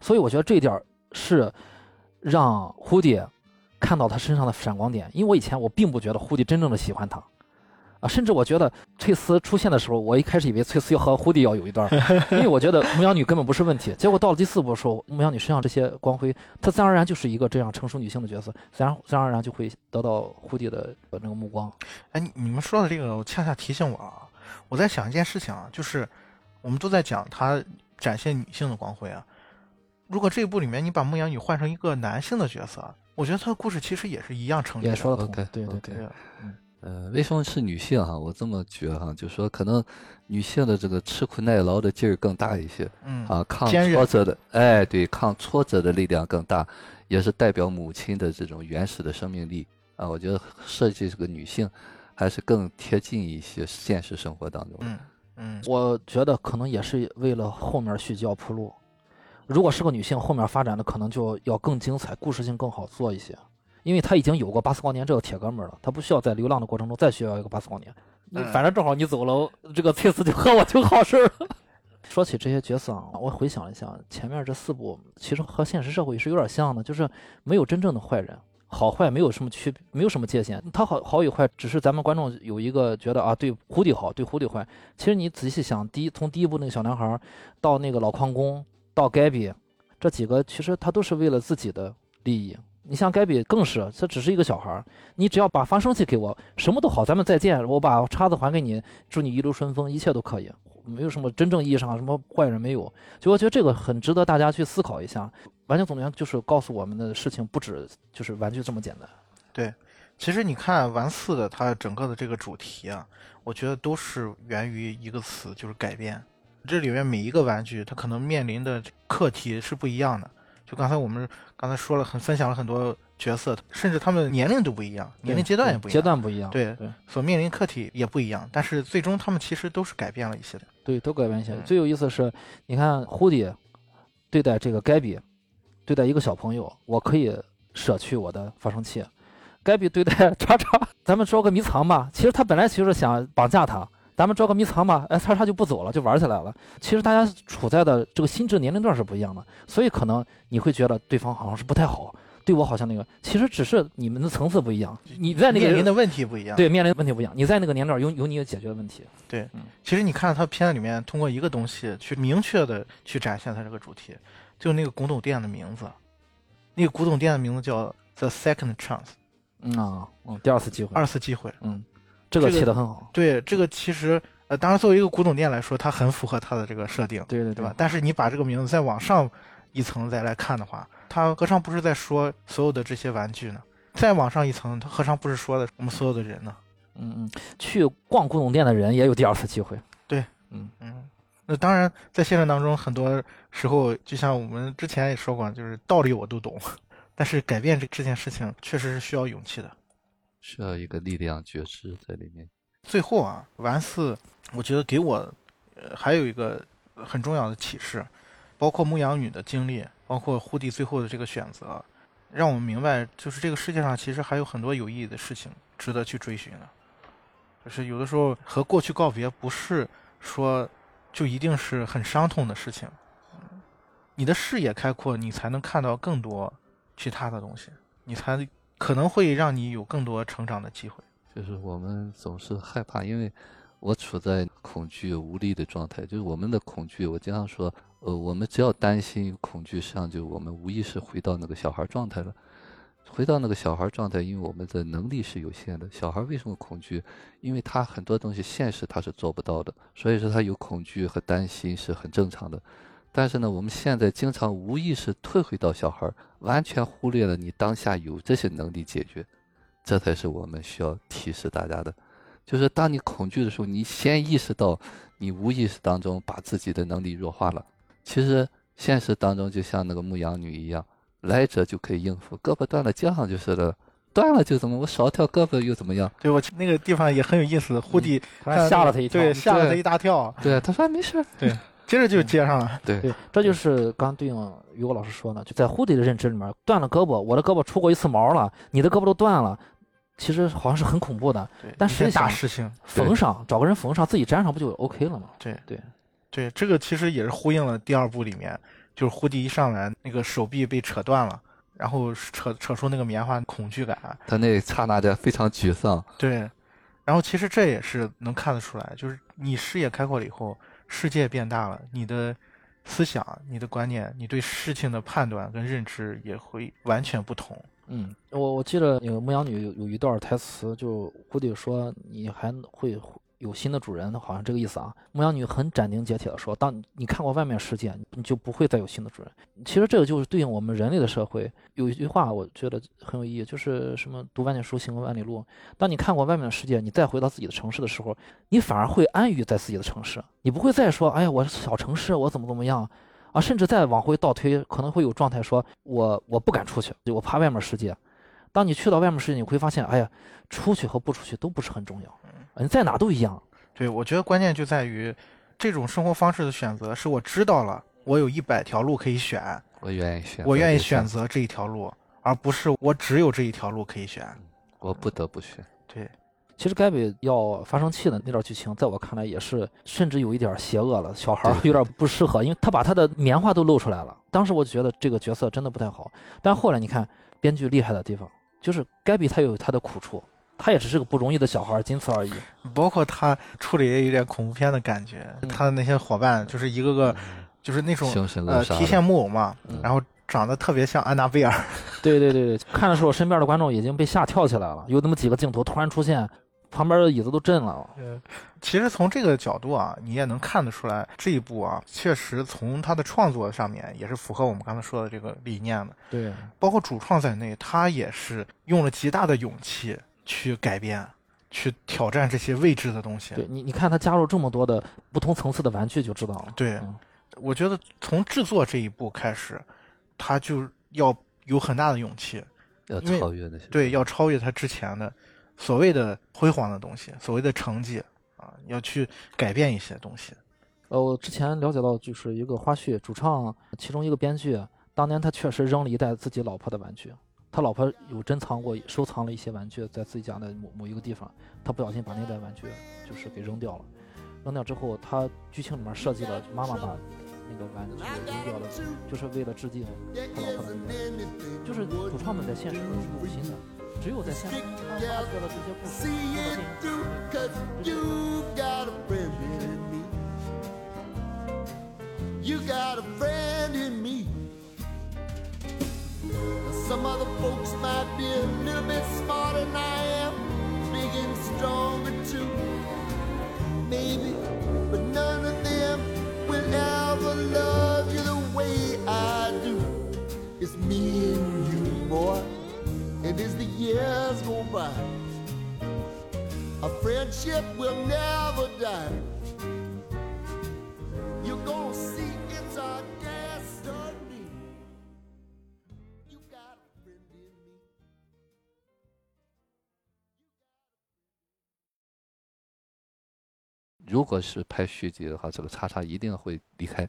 所以我觉得这一点是让胡迪看到他身上的闪光点，因为我以前我并不觉得胡迪真正的喜欢他。啊，甚至我觉得翠丝出现的时候，我一开始以为翠丝要和胡迪要有一段，因为我觉得牧羊女根本不是问题。结果到了第四部的时候，牧羊女身上这些光辉，她自然而然就是一个这样成熟女性的角色，自然自然而然就会得到胡迪的那个目光。哎，你们说的这个，我恰恰提醒我啊，我在想一件事情啊，就是我们都在讲她展现女性的光辉啊。如果这一部里面你把牧羊女换成一个男性的角色，我觉得她的故事其实也是一样成立的。也说得通，对对对，嗯。呃，为什么是女性哈？我这么觉哈，就说可能女性的这个吃苦耐劳的劲儿更大一些，嗯啊，抗挫折的，哎，对，抗挫折的力量更大，也是代表母亲的这种原始的生命力啊。我觉得设计这个女性还是更贴近一些现实生活当中。嗯嗯，我觉得可能也是为了后面续集要铺路。如果是个女性，后面发展的可能就要更精彩，故事性更好做一些。因为她已经有过巴斯光年这个铁哥们了，她不需要在流浪的过程中再需要一个巴斯光年。反正正好你走了，这个翠丝就和我就好事了。说起这些角色啊，我回想一下，前面这四部其实和现实社会是有点像的，就是没有真正的坏人，好坏没有什么区别，没有什么界限。他好好与坏，只是咱们观众有一个觉得啊，对胡迪好，对胡迪坏。其实你仔细想，第一从第一部那个小男孩到那个老矿工，到盖比，这几个其实他都是为了自己的利益。你像盖比更是，他只是一个小孩，你只要把发声器给我，什么都好，咱们再见，我把叉子还给你，祝你一路顺风，一切都可以，没有什么真正意义上什么坏人没有。就我觉得这个很值得大家去思考一下。玩具总动员就是告诉我们的事情不止就是玩具这么简单。对，其实你看玩四的它整个的这个主题啊，我觉得都是源于一个词，就是改变。这里面每一个玩具它可能面临的课题是不一样的。就刚才我们刚才说了，很分享了很多角色，甚至他们年龄都不一样，年龄阶段也不一样，阶段不一样，对对，所面临课题也不一样，但是最终他们其实都是改变了一些的，对，都改变一些。最有意思的是，你看胡迪对待这个盖比，对待一个小朋友，我可以舍去我的发生器；盖比对待叉叉，咱们捉个迷藏吧。其实他本来就是想绑架他。咱们捉个迷藏吧，哎，叉叉就不走了，就玩起来了。其实大家处在的这个心智年龄段是不一样的，所以可能你会觉得对方好像是不太好，对我好像那个，其实只是你们的层次不一样。你在那个面临的问题不一样，对，面临的问题不一样。你在那个年龄段有有你解决的问题。对，其实你看到他片子里面通过一个东西去明确的去展现他这个主题，就那个古董店的名字，那个古董店的名字叫 The Second Chance。嗯啊，嗯，第二次机会，二次机会，嗯。这个起的很好，对这个其实呃，当然作为一个古董店来说，它很符合它的这个设定，对对对吧？但是你把这个名字再往上一层再来看的话，它何尝不是在说所有的这些玩具呢？再往上一层，他何尝不是说的我们所有的人呢？嗯嗯，去逛古董店的人也有第二次机会，对，嗯嗯。那当然，在现实当中，很多时候就像我们之前也说过，就是道理我都懂，但是改变这这件事情确实是需要勇气的。需要一个力量觉知在里面。最后啊，完四，我觉得给我，呃，还有一个很重要的启示，包括牧羊女的经历，包括胡迪最后的这个选择，让我们明白，就是这个世界上其实还有很多有意义的事情值得去追寻的。就是有的时候和过去告别，不是说就一定是很伤痛的事情。你的视野开阔，你才能看到更多其他的东西，你才。可能会让你有更多成长的机会。就是我们总是害怕，因为我处在恐惧无力的状态。就是我们的恐惧，我经常说，呃，我们只要担心恐惧，实际上就我们无意识回到那个小孩状态了。回到那个小孩状态，因为我们的能力是有限的。小孩为什么恐惧？因为他很多东西现实他是做不到的，所以说他有恐惧和担心是很正常的。但是呢，我们现在经常无意识退回到小孩，完全忽略了你当下有这些能力解决，这才是我们需要提示大家的。就是当你恐惧的时候，你先意识到你无意识当中把自己的能力弱化了。其实现实当中就像那个牧羊女一样，来者就可以应付，胳膊断了接上就是了，断了就怎么，我少条胳膊又怎么样？对我那个地方也很有意思，呼地吓了他一跳，对，吓了他一大跳。对，他说没事。对，接着就接上了。对对，这就是刚对应于果老师说的，就在呼地的认知里面，断了胳膊，我的胳膊出过一次毛了，你的胳膊都断了。其实好像是很恐怖的，但实际上大事情缝上，找个人缝上，自己粘上不就 OK 了吗？对对对，这个其实也是呼应了第二部里面，就是胡迪一上来那个手臂被扯断了，然后扯扯出那个棉花，恐惧感，他那刹那间非常沮丧。对，然后其实这也是能看得出来，就是你视野开阔了以后，世界变大了，你的思想、你的观念、你对事情的判断跟认知也会完全不同。嗯，我我记得那个牧羊女有一段台词，就胡迪说你还会有新的主人，好像这个意思啊。牧羊女很斩钉截铁地说，当你看过外面世界，你就不会再有新的主人。其实这个就是对应我们人类的社会。有一句话我觉得很有意义，就是什么读万卷书，行万里路。当你看过外面的世界，你再回到自己的城市的时候，你反而会安于在自己的城市，你不会再说，哎呀，我是小城市，我怎么怎么样。啊，甚至再往回倒推，可能会有状态说，我我不敢出去，我怕外面世界。当你去到外面世界，你会发现，哎呀，出去和不出去都不是很重要，你在哪都一样。对，我觉得关键就在于这种生活方式的选择，是我知道了，我有一百条路可以选，我愿意选，我愿意选择这一条路，而不是我只有这一条路可以选，我不得不选。对。其实盖比要发生气的那段剧情，在我看来也是，甚至有一点邪恶了。小孩有点不适合，因为他把他的棉花都露出来了。当时我就觉得这个角色真的不太好。但后来你看，编剧厉害的地方，就是盖比他有他的苦处，他也只是个不容易的小孩，仅此而已。包括他处理也有点恐怖片的感觉，他的那些伙伴就是一个个，就是那种呃提线木偶嘛，然后长得特别像安娜贝尔。对对对对，看的时候身边的观众已经被吓跳起来了，有那么几个镜头突然出现。旁边的椅子都震了。嗯，其实从这个角度啊，你也能看得出来，这一部啊，确实从他的创作上面也是符合我们刚才说的这个理念的。对，包括主创在内，他也是用了极大的勇气去改变、去挑战这些未知的东西。对你，你看他加入这么多的不同层次的玩具就知道了。对，我觉得从制作这一步开始，他就要有很大的勇气，要超越那些。对，要超越他之前的。所谓的辉煌的东西，所谓的成绩啊，要去改变一些东西。呃，我之前了解到，就是一个花絮，主唱其中一个编剧，当年他确实扔了一袋自己老婆的玩具，他老婆有珍藏过，收藏了一些玩具在自己家的某某一个地方，他不小心把那袋玩具就是给扔掉了。扔掉之后，他剧情里面设计了妈妈把那个玩具扔掉了，就是为了致敬他老婆的那个，就是主创们在现实中是有心的。只有在现实中发掘了这些故事，用了 You got a friend in me. Some other folks might be a little bit smarter than I am, big and stronger too. Maybe, but none of them will ever love you the way I do. It's me and you, boy. And as the years go by, a friendship will never die. You're gonna see it's our destiny. You got a friend in me. 如果是拍续集的话，这个叉叉一定会离开。